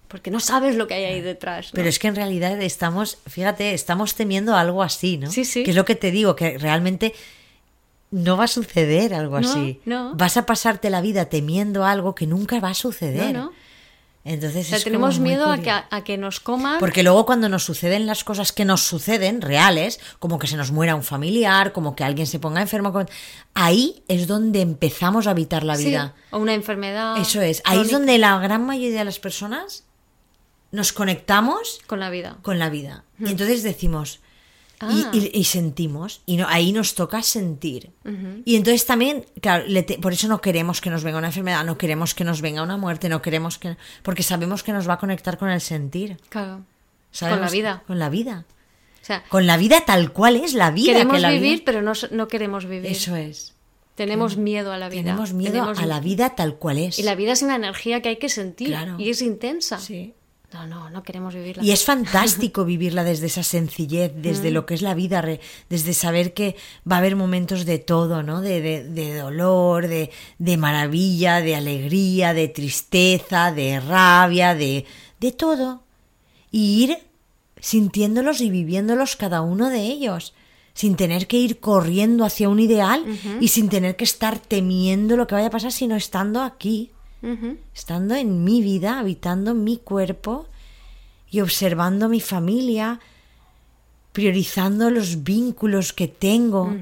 A: Porque no sabes lo que hay ahí detrás. ¿no?
B: Pero es que en realidad estamos, fíjate, estamos temiendo algo así, ¿no?
A: Sí, sí.
B: Que es lo que te digo, que realmente no va a suceder algo
A: No,
B: así.
A: no.
B: Vas a pasarte la vida temiendo algo que nunca va a suceder.
A: No.
B: Entonces
A: O sea,
B: es
A: tenemos miedo a que,
B: curioso.
A: a que nos coman.
B: Porque luego cuando nos suceden las cosas que nos suceden, reales, como que se nos muera un familiar, como que alguien se ponga enfermo, ahí es donde empezamos a habitar la
A: Sí,
B: vida.
A: o una enfermedad.
B: Eso es. Ahí es donde la gran mayoría de las personas nos conectamos
A: Con la vida.
B: con la vida. Y entonces decimos, y-
A: Ah.
B: y, y sentimos, y no, ahí nos toca sentir. Y entonces también, claro, le te- por eso no queremos que nos venga una enfermedad, no queremos que nos venga una muerte, no queremos que... Porque sabemos que nos va a conectar con el sentir.
A: Claro.
B: Sabemos-
A: Con la vida.
B: Con la vida.
A: O sea,
B: Con la vida tal cual es la vida.
A: queremos
B: que la
A: vivir,
B: vida-
A: pero no, no queremos vivir.
B: Eso es.
A: tenemos miedo a la vida.
B: Tenemos miedo a la vida tal cual es.
A: Y la vida es una energía que hay que sentir
B: Claro.
A: y es intensa.
B: Sí.
A: No, no, no queremos vivirla.
B: Y es fantástico vivirla desde esa sencillez, desde lo que es la vida, desde saber que va a haber momentos de todo, ¿no? De, de- de dolor, de, de maravilla, de alegría, de tristeza, de rabia, de, de todo. Y ir sintiéndolos y viviéndolos cada uno de ellos, sin tener que ir corriendo hacia un ideal y sin tener que estar temiendo lo que vaya a pasar, sino estando aquí Estando en mi vida, habitando mi cuerpo y observando mi familia, priorizando los vínculos que tengo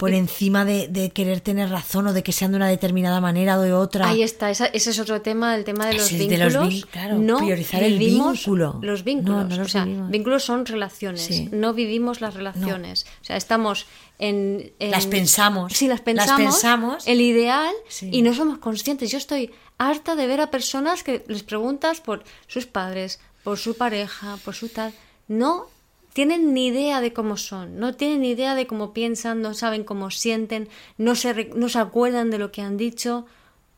B: por encima de, de querer tener razón o de que sean de una determinada manera o de otra.
A: Ahí está, esa- ese es otro tema, el tema de los
B: de
A: vínculos.
B: los claro,
A: no
B: priorizar el vínculo.
A: Los vínculos,
B: no los
A: o sea,
B: vivimos.
A: vínculos son relaciones,
B: Sí.
A: no vivimos las relaciones. O sea, estamos en, en-
B: Las pensamos.
A: Sí, las
B: Las
A: pensamos.
B: pensamos.
A: El ideal
B: Sí.
A: y no somos conscientes. Yo estoy harta de ver a personas que les preguntas por sus padres, por su pareja, por su tal. No tienen ni idea de cómo son, no tienen ni idea de cómo piensan, no saben cómo sienten, no se, no se acuerdan de lo que han dicho.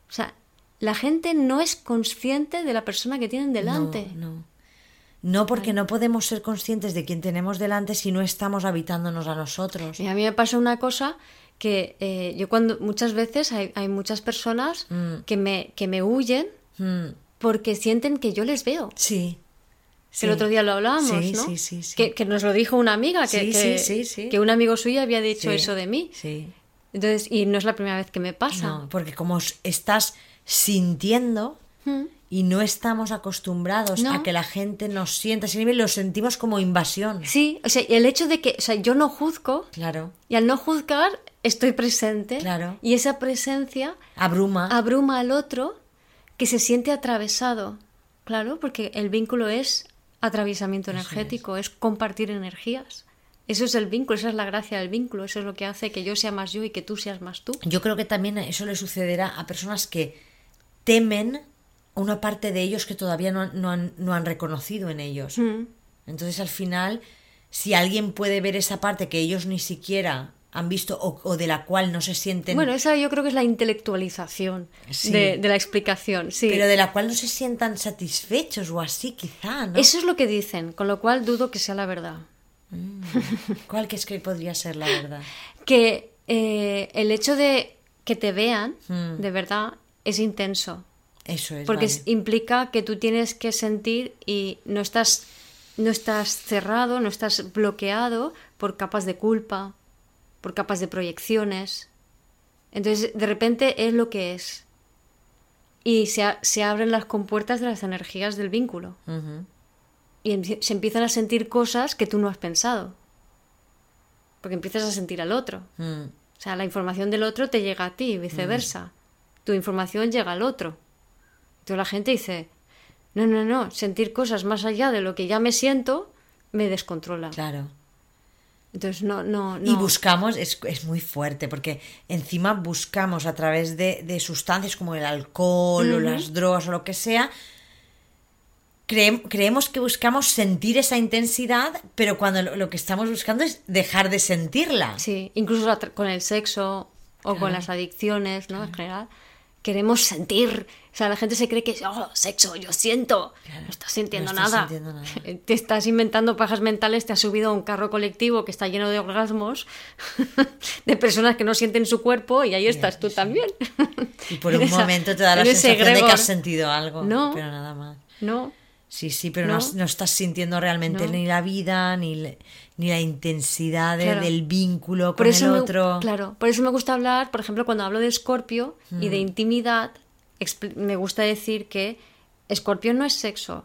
A: O sea, la gente no es consciente de la persona que tienen delante.
B: No, no. No, porque no podemos ser conscientes de quién tenemos delante si no estamos habitándonos a nosotros.
A: Y a mí me pasa una cosa que eh, yo cuando muchas veces hay, hay muchas personas
B: Mm.
A: que, me, que me huyen
B: Mm,
A: porque sienten que yo les veo.
B: sí. Sí.
A: El otro día lo hablábamos,
B: Sí,
A: ¿no?
B: sí, sí, sí.
A: Que, que nos lo dijo una amiga, que,
B: Sí,
A: que,
B: sí, sí, sí.
A: que un amigo suyo había dicho eso de mí.
B: Sí.
A: Entonces, y no es la primera vez que me pasa.
B: No, porque como estás sintiendo
A: Mm.
B: y no estamos acostumbrados
A: No.
B: a que la gente nos sienta ese nivel, lo sentimos como invasión.
A: Sí, o sea, el hecho de que, o sea, yo no juzgo
B: Claro,
A: y al no juzgar estoy presente.
B: Claro.
A: Y esa presencia
B: abruma.
A: abruma al otro que se siente atravesado. Claro, porque el vínculo es atravesamiento energético, es. compartir energías. Eso es el vínculo, esa es la gracia del vínculo, eso es lo que hace que yo sea más yo y que tú seas más tú.
B: Yo creo que también eso le sucederá a personas que temen una parte de ellos que todavía no, han- no han, no han reconocido en ellos.
A: Mm.
B: Entonces, al final, si alguien puede ver esa parte que ellos ni siquiera han visto o, o de la cual no se sienten,
A: Bueno, esa yo creo que es la intelectualización
B: Sí.
A: de, de la explicación, sí.
B: pero de la cual no se sientan satisfechos o así, quizá, ¿no?
A: Eso es lo que dicen, con lo cual dudo que sea la verdad.
B: ¿Cuál que es que podría ser la verdad?
A: Que eh, el hecho de que te vean,
B: Mm.
A: de verdad, es intenso.
B: Eso es.
A: Porque
B: vale.
A: implica que tú tienes que sentir y no estás, no estás cerrado, no estás bloqueado por capas de culpa, por capas de proyecciones. Entonces, de repente es lo que es. Y se, a- se abren las compuertas de las energías del vínculo. Y se empiezan a sentir cosas que tú no has pensado. Porque empiezas a sentir al otro.
B: Mm.
A: O sea, la información del otro te llega a ti y viceversa. Tu información llega al otro. Entonces la gente dice, no, no, no, sentir cosas más allá de lo que ya me siento me descontrola.
B: Claro.
A: Entonces no, no, no.
B: Y buscamos, es, es muy fuerte, porque encima buscamos a través de, de sustancias como el alcohol o las drogas o lo que sea, creem- creemos que buscamos sentir esa intensidad, pero cuando lo, lo que estamos buscando es dejar de sentirla.
A: Sí, incluso con el sexo o con las adicciones, ¿no? En general. Queremos sentir. O sea, la gente se cree que, oh, sexo, yo siento. No estás sintiendo
B: No
A: nada.
B: sintiendo nada.
A: Te estás inventando pajas mentales, te has subido a un carro colectivo que está lleno de orgasmos, de personas que no sienten su cuerpo y ahí estás tú también.
B: Y por un
A: esa-
B: momento te da la sensación de que has sentido algo,
A: No.
B: pero nada más.
A: No,
B: Sí, sí, pero no,
A: No.
B: no estás sintiendo realmente ni la vida, ni, ni la intensidad de-
A: Claro.
B: del vínculo con el
A: me,
B: otro.
A: claro, por eso me gusta hablar, por ejemplo, cuando hablo de Escorpio y
B: Mm.
A: de intimidad, expl- me gusta decir que Escorpio no es sexo,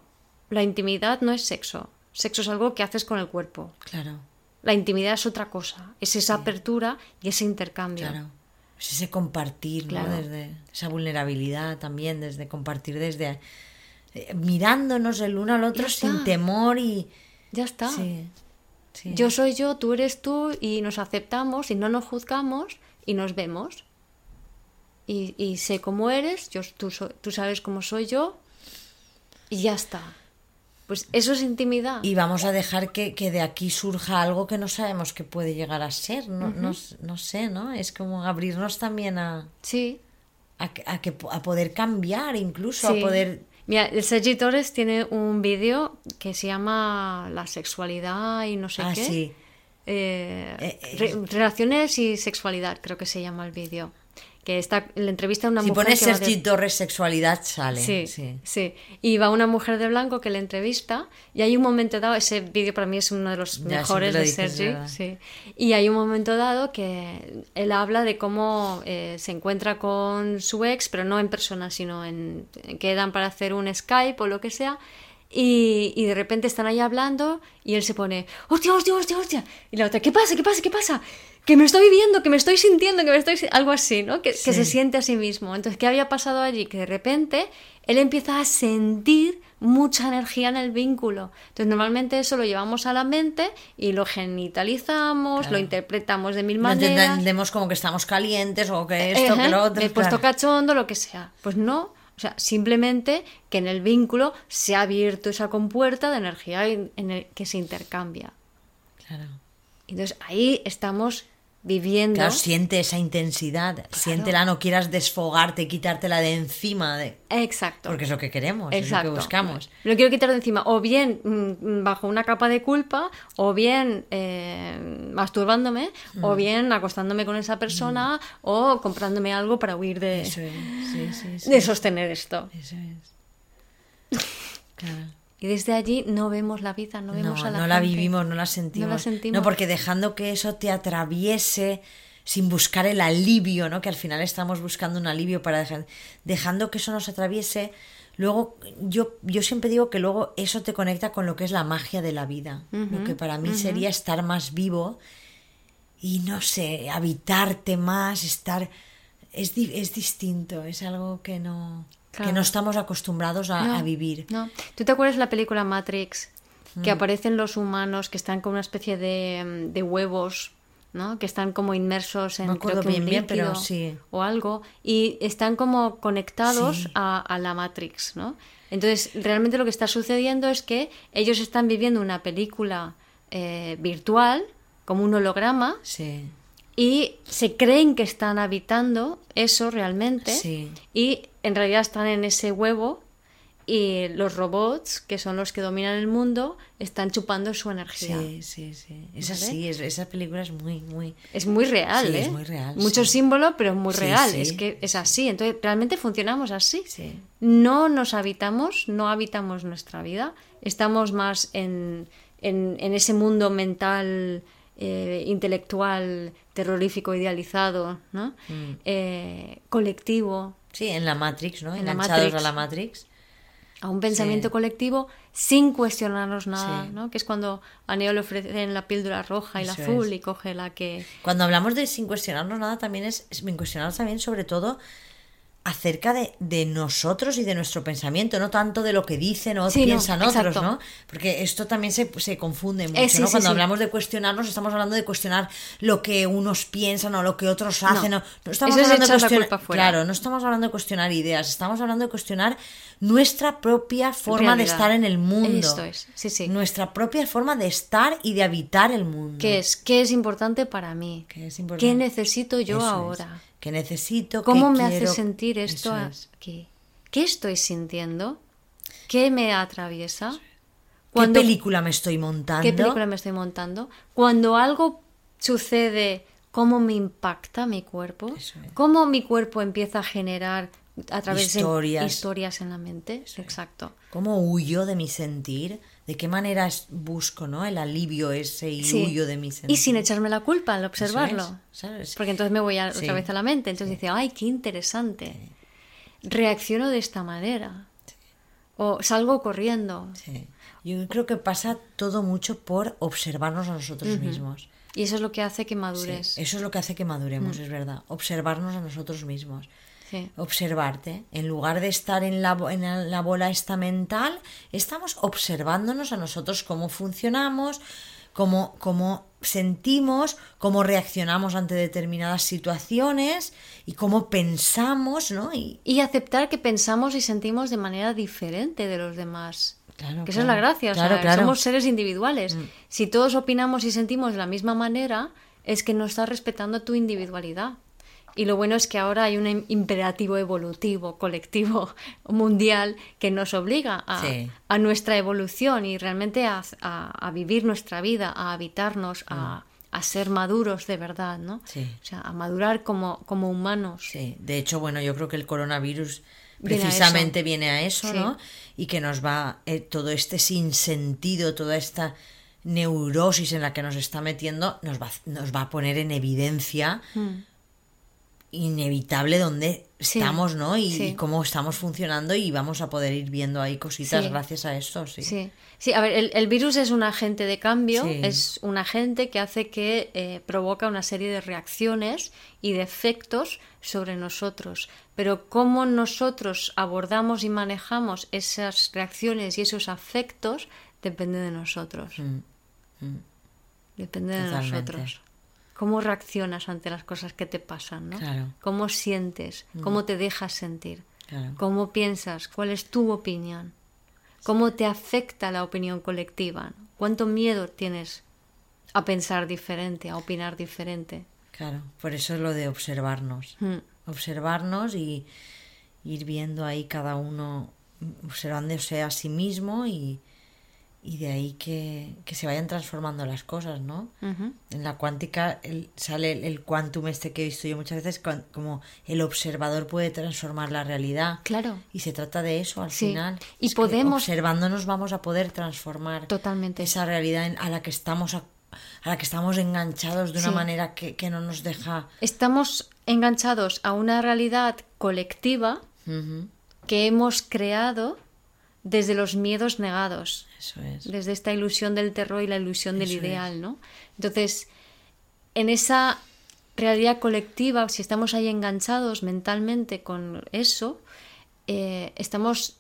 A: la intimidad no es sexo, sexo es algo que haces con el cuerpo.
B: Claro,
A: La intimidad es otra cosa, es esa apertura y ese intercambio.
B: claro. Es ese compartir, ¿no?
A: Claro.
B: Desde esa vulnerabilidad también, desde compartir desde eh, mirándonos el uno al otro sin temor y
A: Ya está.
B: sí, sí.
A: Yo soy yo, tú eres tú y nos aceptamos y no nos juzgamos y nos vemos. Y, y sé cómo eres, yo, tú, so- tú sabes cómo soy yo y ya está. Pues eso es intimidad.
B: Y vamos a dejar que, que de aquí surja algo que no sabemos que puede llegar a ser. No, no, no sé, ¿no? Es como abrirnos también a,
A: Sí.
B: a, que- a, que, a poder cambiar, incluso
A: Sí.
B: a poder...
A: Mira, el Sergi Torres tiene un vídeo que se llama La sexualidad y no sé
B: ah,
A: qué.
B: sí.
A: Eh,
B: Eh, eh,
A: re- relaciones y sexualidad, creo que se llama el vídeo. Que está la entrevista a una
B: Si
A: mujer
B: pones
A: que va de-
B: Sergi Torres sexualidad, sale.
A: Sí,
B: sí.
A: sí, Y va una mujer de blanco que le entrevista y hay un momento dado, ese vídeo para mí es uno de los
B: Ya,
A: mejores de Sergi, sí. Y hay un momento dado que él habla de cómo eh, se encuentra con su ex, pero no en persona, sino en quedan para hacer un Skype o lo que sea. Y, y de repente están ahí hablando y él se pone, hostia, hostia, hostia, hostia. Y la otra, ¿qué pasa? ¿Qué pasa? ¿Qué pasa? Que me estoy viendo, que me estoy sintiendo, que me estoy... si-". Algo así, ¿no? Que, que se siente a sí mismo. Entonces, ¿qué había pasado allí? Que de repente él empieza a sentir mucha energía en el vínculo. Entonces, normalmente eso lo llevamos a la mente y lo genitalizamos, lo interpretamos de mil
B: No
A: maneras.
B: entendemos como que estamos calientes o que esto, que lo otro.
A: me he puesto
B: claro.
A: cachondo, lo que sea. Pues no. O sea, simplemente que en el vínculo se ha abierto esa compuerta de energía en el que se intercambia.
B: Claro.
A: Entonces ahí estamos viviendo.
B: Claro, siente esa intensidad, siéntela, no quieras desfogarte, quitártela de encima, de...
A: Exacto.
B: porque es lo que queremos,
A: Exacto.
B: es lo que buscamos.
A: Lo quiero quitar de encima, o bien mm, bajo una capa de culpa, o bien eh, masturbándome, o
B: Mm.
A: bien acostándome con esa persona, o comprándome algo para huir de,
B: Eso es, sí, sí, sí.
A: de sostener esto.
B: Eso es. Claro.
A: Y desde allí no vemos la vida, no
B: No,
A: vemos a la
B: no la vivimos, no la sentimos.
A: No la sentimos.
B: No, porque dejando que eso te atraviese sin buscar el alivio, ¿no? Que al final estamos buscando un alivio para dejar, dejando que eso nos atraviese. Luego, yo, yo siempre digo que luego eso te conecta con lo que es la magia de la vida. lo que para mí sería estar más vivo y no sé, habitarte más, estar. Es, di- es distinto, es algo que no,
A: Claro.
B: que no estamos acostumbrados a,
A: No,
B: a vivir.
A: No. ¿Tú te acuerdas de la película Matrix?
B: Mm.
A: Que aparecen los humanos que están con una especie de, de huevos, ¿no? Que están como inmersos en
B: No
A: creo que un
B: bien, bien, pero
A: líquido
B: sí.
A: o algo y están como conectados
B: Sí.
A: a, a la Matrix, ¿no? Entonces, realmente lo que está sucediendo es que ellos están viviendo una película eh, virtual, como un holograma,
B: Sí.
A: Y se creen que están habitando eso realmente
B: Sí.
A: y en realidad están en ese huevo y los robots, que son los que dominan el mundo, están chupando su energía.
B: Sí, sí, sí. Es
A: ¿Vale?
B: así, es- esa película es muy, muy...
A: Es muy real,
B: Sí,
A: ¿eh?
B: es muy real,
A: Mucho
B: sí.
A: símbolo, pero muy
B: Sí,
A: real. Es que es así. Entonces, realmente funcionamos así.
B: Sí.
A: No nos habitamos, no habitamos nuestra vida. Estamos más en, en, en ese mundo mental, eh, intelectual, terrorífico, idealizado, ¿no?
B: Mm.
A: Eh, colectivo,
B: Sí, en la Matrix, ¿no?
A: En la
B: Enganchados
A: Matrix.
B: a la Matrix.
A: a un pensamiento
B: Sí.
A: colectivo sin cuestionarnos nada,
B: Sí.
A: ¿no? Que es cuando a Neo le ofrecen la píldora roja y la
B: Eso
A: azul
B: es.
A: y coge la que...
B: Cuando hablamos de sin cuestionarnos nada, también es sin cuestionarnos también sobre todo acerca de, de nosotros y de nuestro pensamiento, no tanto de lo que dicen o
A: Sí, no,
B: piensan otros. ¿no? Porque esto también se, se confunde mucho,
A: Eh, sí,
B: ¿no?
A: sí,
B: Cuando hablamos de cuestionarnos, estamos hablando de cuestionar lo que unos piensan o lo que otros hacen. No, no estamos
A: Eso es
B: hablando de
A: echar la
B: cuestionar,
A: culpa fuera.
B: claro, no estamos hablando de cuestionar ideas, estamos hablando de cuestionar nuestra propia forma de estar en el mundo.
A: Esto es, sí, sí.
B: Nuestra propia forma de estar y de habitar el mundo.
A: ¿Qué es? ¿Qué es importante para mí?
B: ¿Qué es importante?
A: ¿Qué necesito yo
B: Eso es. Que necesito.
A: ¿Cómo me
B: quiero-
A: hace sentir esto
B: es.
A: aquí? ¿Qué estoy sintiendo? ¿Qué me atraviesa?
B: ¿Qué película me estoy montando?
A: ¿Qué película me estoy montando? Cuando algo sucede, ¿cómo me impacta mi cuerpo?
B: Es.
A: ¿Cómo mi cuerpo empieza a generar a través
B: Historias.
A: de historias en la mente? Exacto.
B: ¿Cómo huyo de mi sentir? ¿De qué manera busco ¿no? el alivio ese y
A: Sí.
B: huyo de mi sentir?
A: Y sin echarme la culpa al observarlo.
B: Es, ¿sabes?
A: Porque entonces me voy a-
B: Sí.
A: otra vez a la mente. Entonces dice, ay, qué interesante. Reacciono de esta manera. O salgo corriendo.
B: Sí. Yo creo que pasa todo mucho por observarnos a nosotros mismos.
A: Y eso es lo que hace que
B: Sí,
A: madures.
B: Eso es lo que hace que maduremos, es verdad. Observarnos a nosotros mismos.
A: Sí.
B: Observarte. En lugar de estar en la, en la- la bola esta mental, estamos observándonos a nosotros cómo funcionamos, cómo, cómo sentimos, cómo reaccionamos ante determinadas situaciones y cómo pensamos, ¿no? Y
A: Y aceptar que pensamos y sentimos de manera diferente de los demás. que esa es la gracia, somos seres individuales. Mm. Si todos opinamos y sentimos de la misma manera, es que no estás respetando tu individualidad. Y lo bueno es que ahora hay un imperativo evolutivo, colectivo, mundial, que nos obliga a, nuestra evolución y realmente a, vivir nuestra vida, a habitarnos, a, mm. ser maduros de verdad, ¿no? O sea, a madurar como, como humanos.
B: Sí, de hecho, bueno, yo creo que el coronavirus precisamente viene a eso, ¿no? Y que nos va eh, todo este sinsentido, toda esta neurosis en la que nos está metiendo, nos va, nos va a poner en evidencia mm inevitable dónde estamos, ¿no? Y, cómo estamos funcionando y vamos a poder ir viendo ahí cositas gracias a esto, sí.
A: Sí, sí a ver, el, virus es un agente de cambio, es un agente que hace que eh, provoca una serie de reacciones y de efectos sobre nosotros. Pero cómo nosotros abordamos y manejamos esas reacciones y esos afectos depende de nosotros. Mm, mm. Depende de nosotros cómo reaccionas ante las cosas que te pasan, ¿no? Cómo sientes, mm. cómo te dejas sentir, cómo piensas, cuál es tu opinión, cómo te afecta la opinión colectiva, cuánto miedo tienes a pensar diferente, a opinar diferente.
B: Claro, por eso es lo de observarnos, mm. observarnos y ir viendo ahí cada uno, observándose a sí mismo y, y de ahí que, se vayan transformando las cosas, ¿no? En la cuántica sale el, quantum este que he visto yo muchas veces, como el observador puede transformar la realidad.
A: Claro.
B: Y se trata de eso al final.
A: Y podemos...
B: observándonos vamos a poder transformar
A: Totalmente.
B: esa realidad a la que estamos a, la que estamos enganchados de una manera que, no nos deja...
A: Estamos enganchados a una realidad colectiva que hemos creado desde los miedos negados.
B: Eso es.
A: Desde esta ilusión del terror y la ilusión del ideal, ¿no? Entonces, en esa realidad colectiva, si estamos ahí enganchados mentalmente con eso, eh, estamos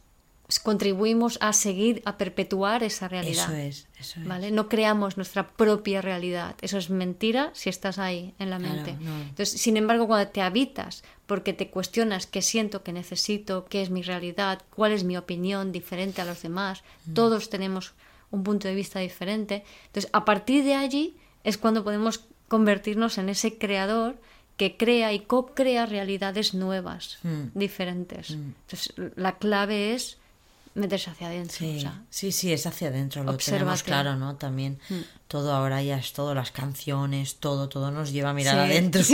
A: contribuimos a seguir, a perpetuar esa realidad.
B: Eso es, eso es.
A: ¿vale? No creamos nuestra propia realidad. Eso es mentira si estás ahí en la mente. Entonces, sin embargo, cuando te habitas porque te cuestionas qué siento, qué necesito, qué es mi realidad, cuál es mi opinión diferente a los demás, mm. todos tenemos un punto de vista diferente. Entonces, a partir de allí es cuando podemos convertirnos en ese creador que crea y co-crea realidades nuevas, mm. diferentes. Mm. Entonces, la clave es meterse hacia adentro.
B: Sí, sí, es hacia adentro, lo tenemos claro, ¿no? También mm. todo ahora ya es todo, las canciones, todo, todo nos lleva a mirar adentro.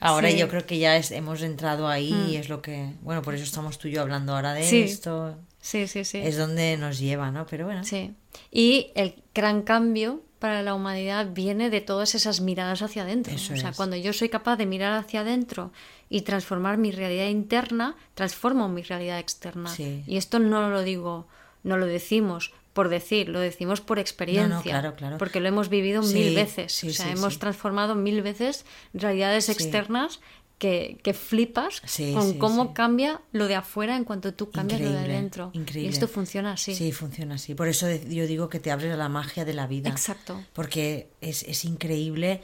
B: Ahora yo creo que ya es, hemos entrado ahí y mm. es lo que, bueno, por eso estamos tú y yo hablando ahora de esto.
A: Sí, sí, sí.
B: Es donde nos lleva, ¿no? Pero bueno.
A: Sí. Y el gran cambio para la humanidad viene de todas esas miradas hacia adentro. o sea, cuando yo soy capaz de mirar hacia adentro y transformar mi realidad interna, transformo mi realidad externa. Y esto no lo digo, no lo decimos por decir, lo decimos por experiencia, porque lo hemos vivido mil veces. o sea, hemos transformado mil veces realidades externas que, que flipas con cómo cambia lo de afuera en cuanto tú cambias lo de adentro. Y esto funciona así.
B: Sí, funciona así. Por eso yo digo que te abres a la magia de la vida.
A: Exacto.
B: Porque es, es increíble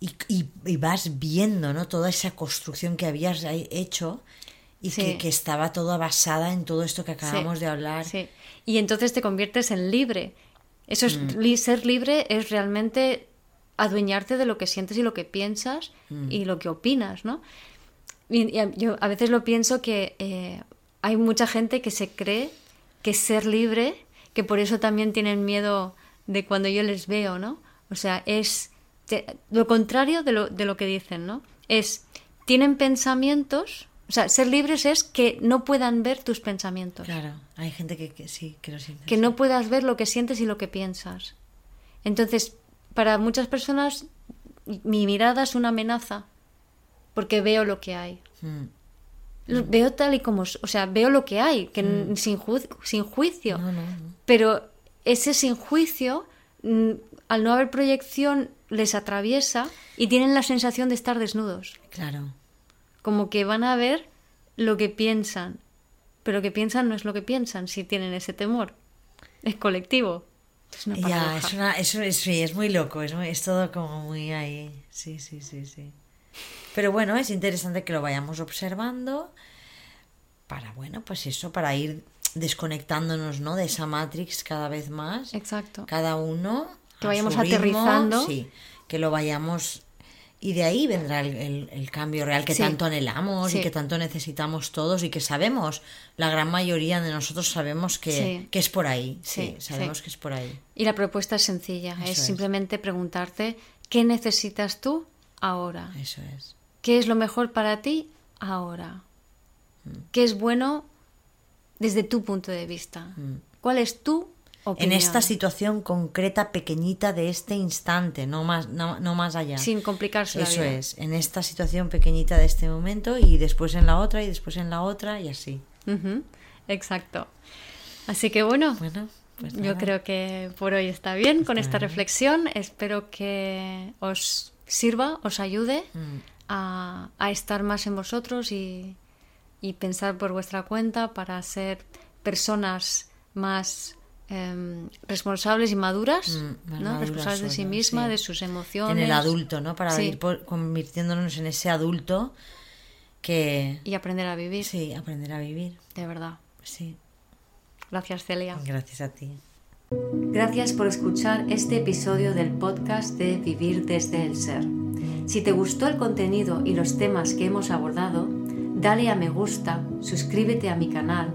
B: y, y, vas viendo ¿no? toda esa construcción que habías hecho y que, que, estaba toda basada en todo esto que acabamos de hablar.
A: Sí. Y entonces te conviertes en libre. Eso es mm. ser libre es realmente adueñarte de lo que sientes y lo que piensas mm. y lo que opinas, ¿no? Y, yo a veces lo pienso que eh, hay mucha gente que se cree que ser libre, que por eso también tienen miedo de cuando yo les veo, ¿no? O sea, es lo contrario de lo, de lo que dicen, ¿no? Es, tienen pensamientos, o sea, ser libres es que no puedan ver tus pensamientos.
B: Claro, hay gente que, sí, que lo siente.
A: Que no puedas ver lo que sientes y lo que piensas. Entonces, para muchas personas, mi mirada es una amenaza porque veo lo que hay. Hmm. Veo tal y como, o sea, veo lo que hay, que hmm. sin, sin juicio. Pero ese sin juicio, al no haber proyección, les atraviesa y tienen la sensación de estar desnudos.
B: Claro.
A: Como que van a ver lo que piensan, pero lo que piensan no es lo que piensan si tienen ese temor. Es colectivo.
B: Es una ya, es, una, es, es, muy loco, es, es todo como muy ahí. Sí, sí, sí, sí. Pero bueno, es interesante que lo vayamos observando para, bueno, pues eso, para ir desconectándonos ¿no? de esa matrix cada vez más.
A: Exacto.
B: Cada uno.
A: Que vayamos
B: ritmo,
A: aterrizando.
B: sí, que lo vayamos. Y de ahí vendrá el, el- el cambio real que
A: Sí.
B: tanto anhelamos
A: Sí.
B: y que tanto necesitamos todos y que sabemos, la gran mayoría de nosotros sabemos que,
A: Sí.
B: que es por ahí. Sí, sabemos que es por ahí.
A: Y la propuesta es sencilla, es
B: es.
A: simplemente preguntarte qué necesitas tú ahora.
B: Eso es.
A: ¿Qué es lo mejor para ti ahora? ¿Qué es bueno desde tu punto de vista? ¿Cuál es tu
B: En esta situación concreta, pequeñita de este instante, no más, no, no más allá.
A: Sin complicarse la
B: Eso
A: vida.
B: es, en esta situación pequeñita de este momento y después en la otra y después en la otra y así.
A: Exacto. Así que bueno,
B: Bueno, pues
A: yo creo que por hoy está bien con esta reflexión. Espero que os sirva, os ayude
B: Mm.
A: a, a estar más en vosotros y, y pensar por vuestra cuenta para ser personas más em, responsables y maduras,
B: Mm,
A: ¿no?
B: maduras
A: responsables de sí misma,
B: sí.
A: de sus emociones.
B: En el adulto, ¿no? Para
A: Sí.
B: ir por- convirtiéndonos en ese adulto que...
A: Y aprender a vivir,
B: Sí, aprender a vivir.
A: de verdad.
B: Sí,
A: Gracias, Celia.
B: gracias a ti.
A: Gracias por escuchar este episodio del podcast de Vivir desde el Ser. Si te gustó el contenido y los temas que hemos abordado, dale a me gusta, suscríbete a mi canal,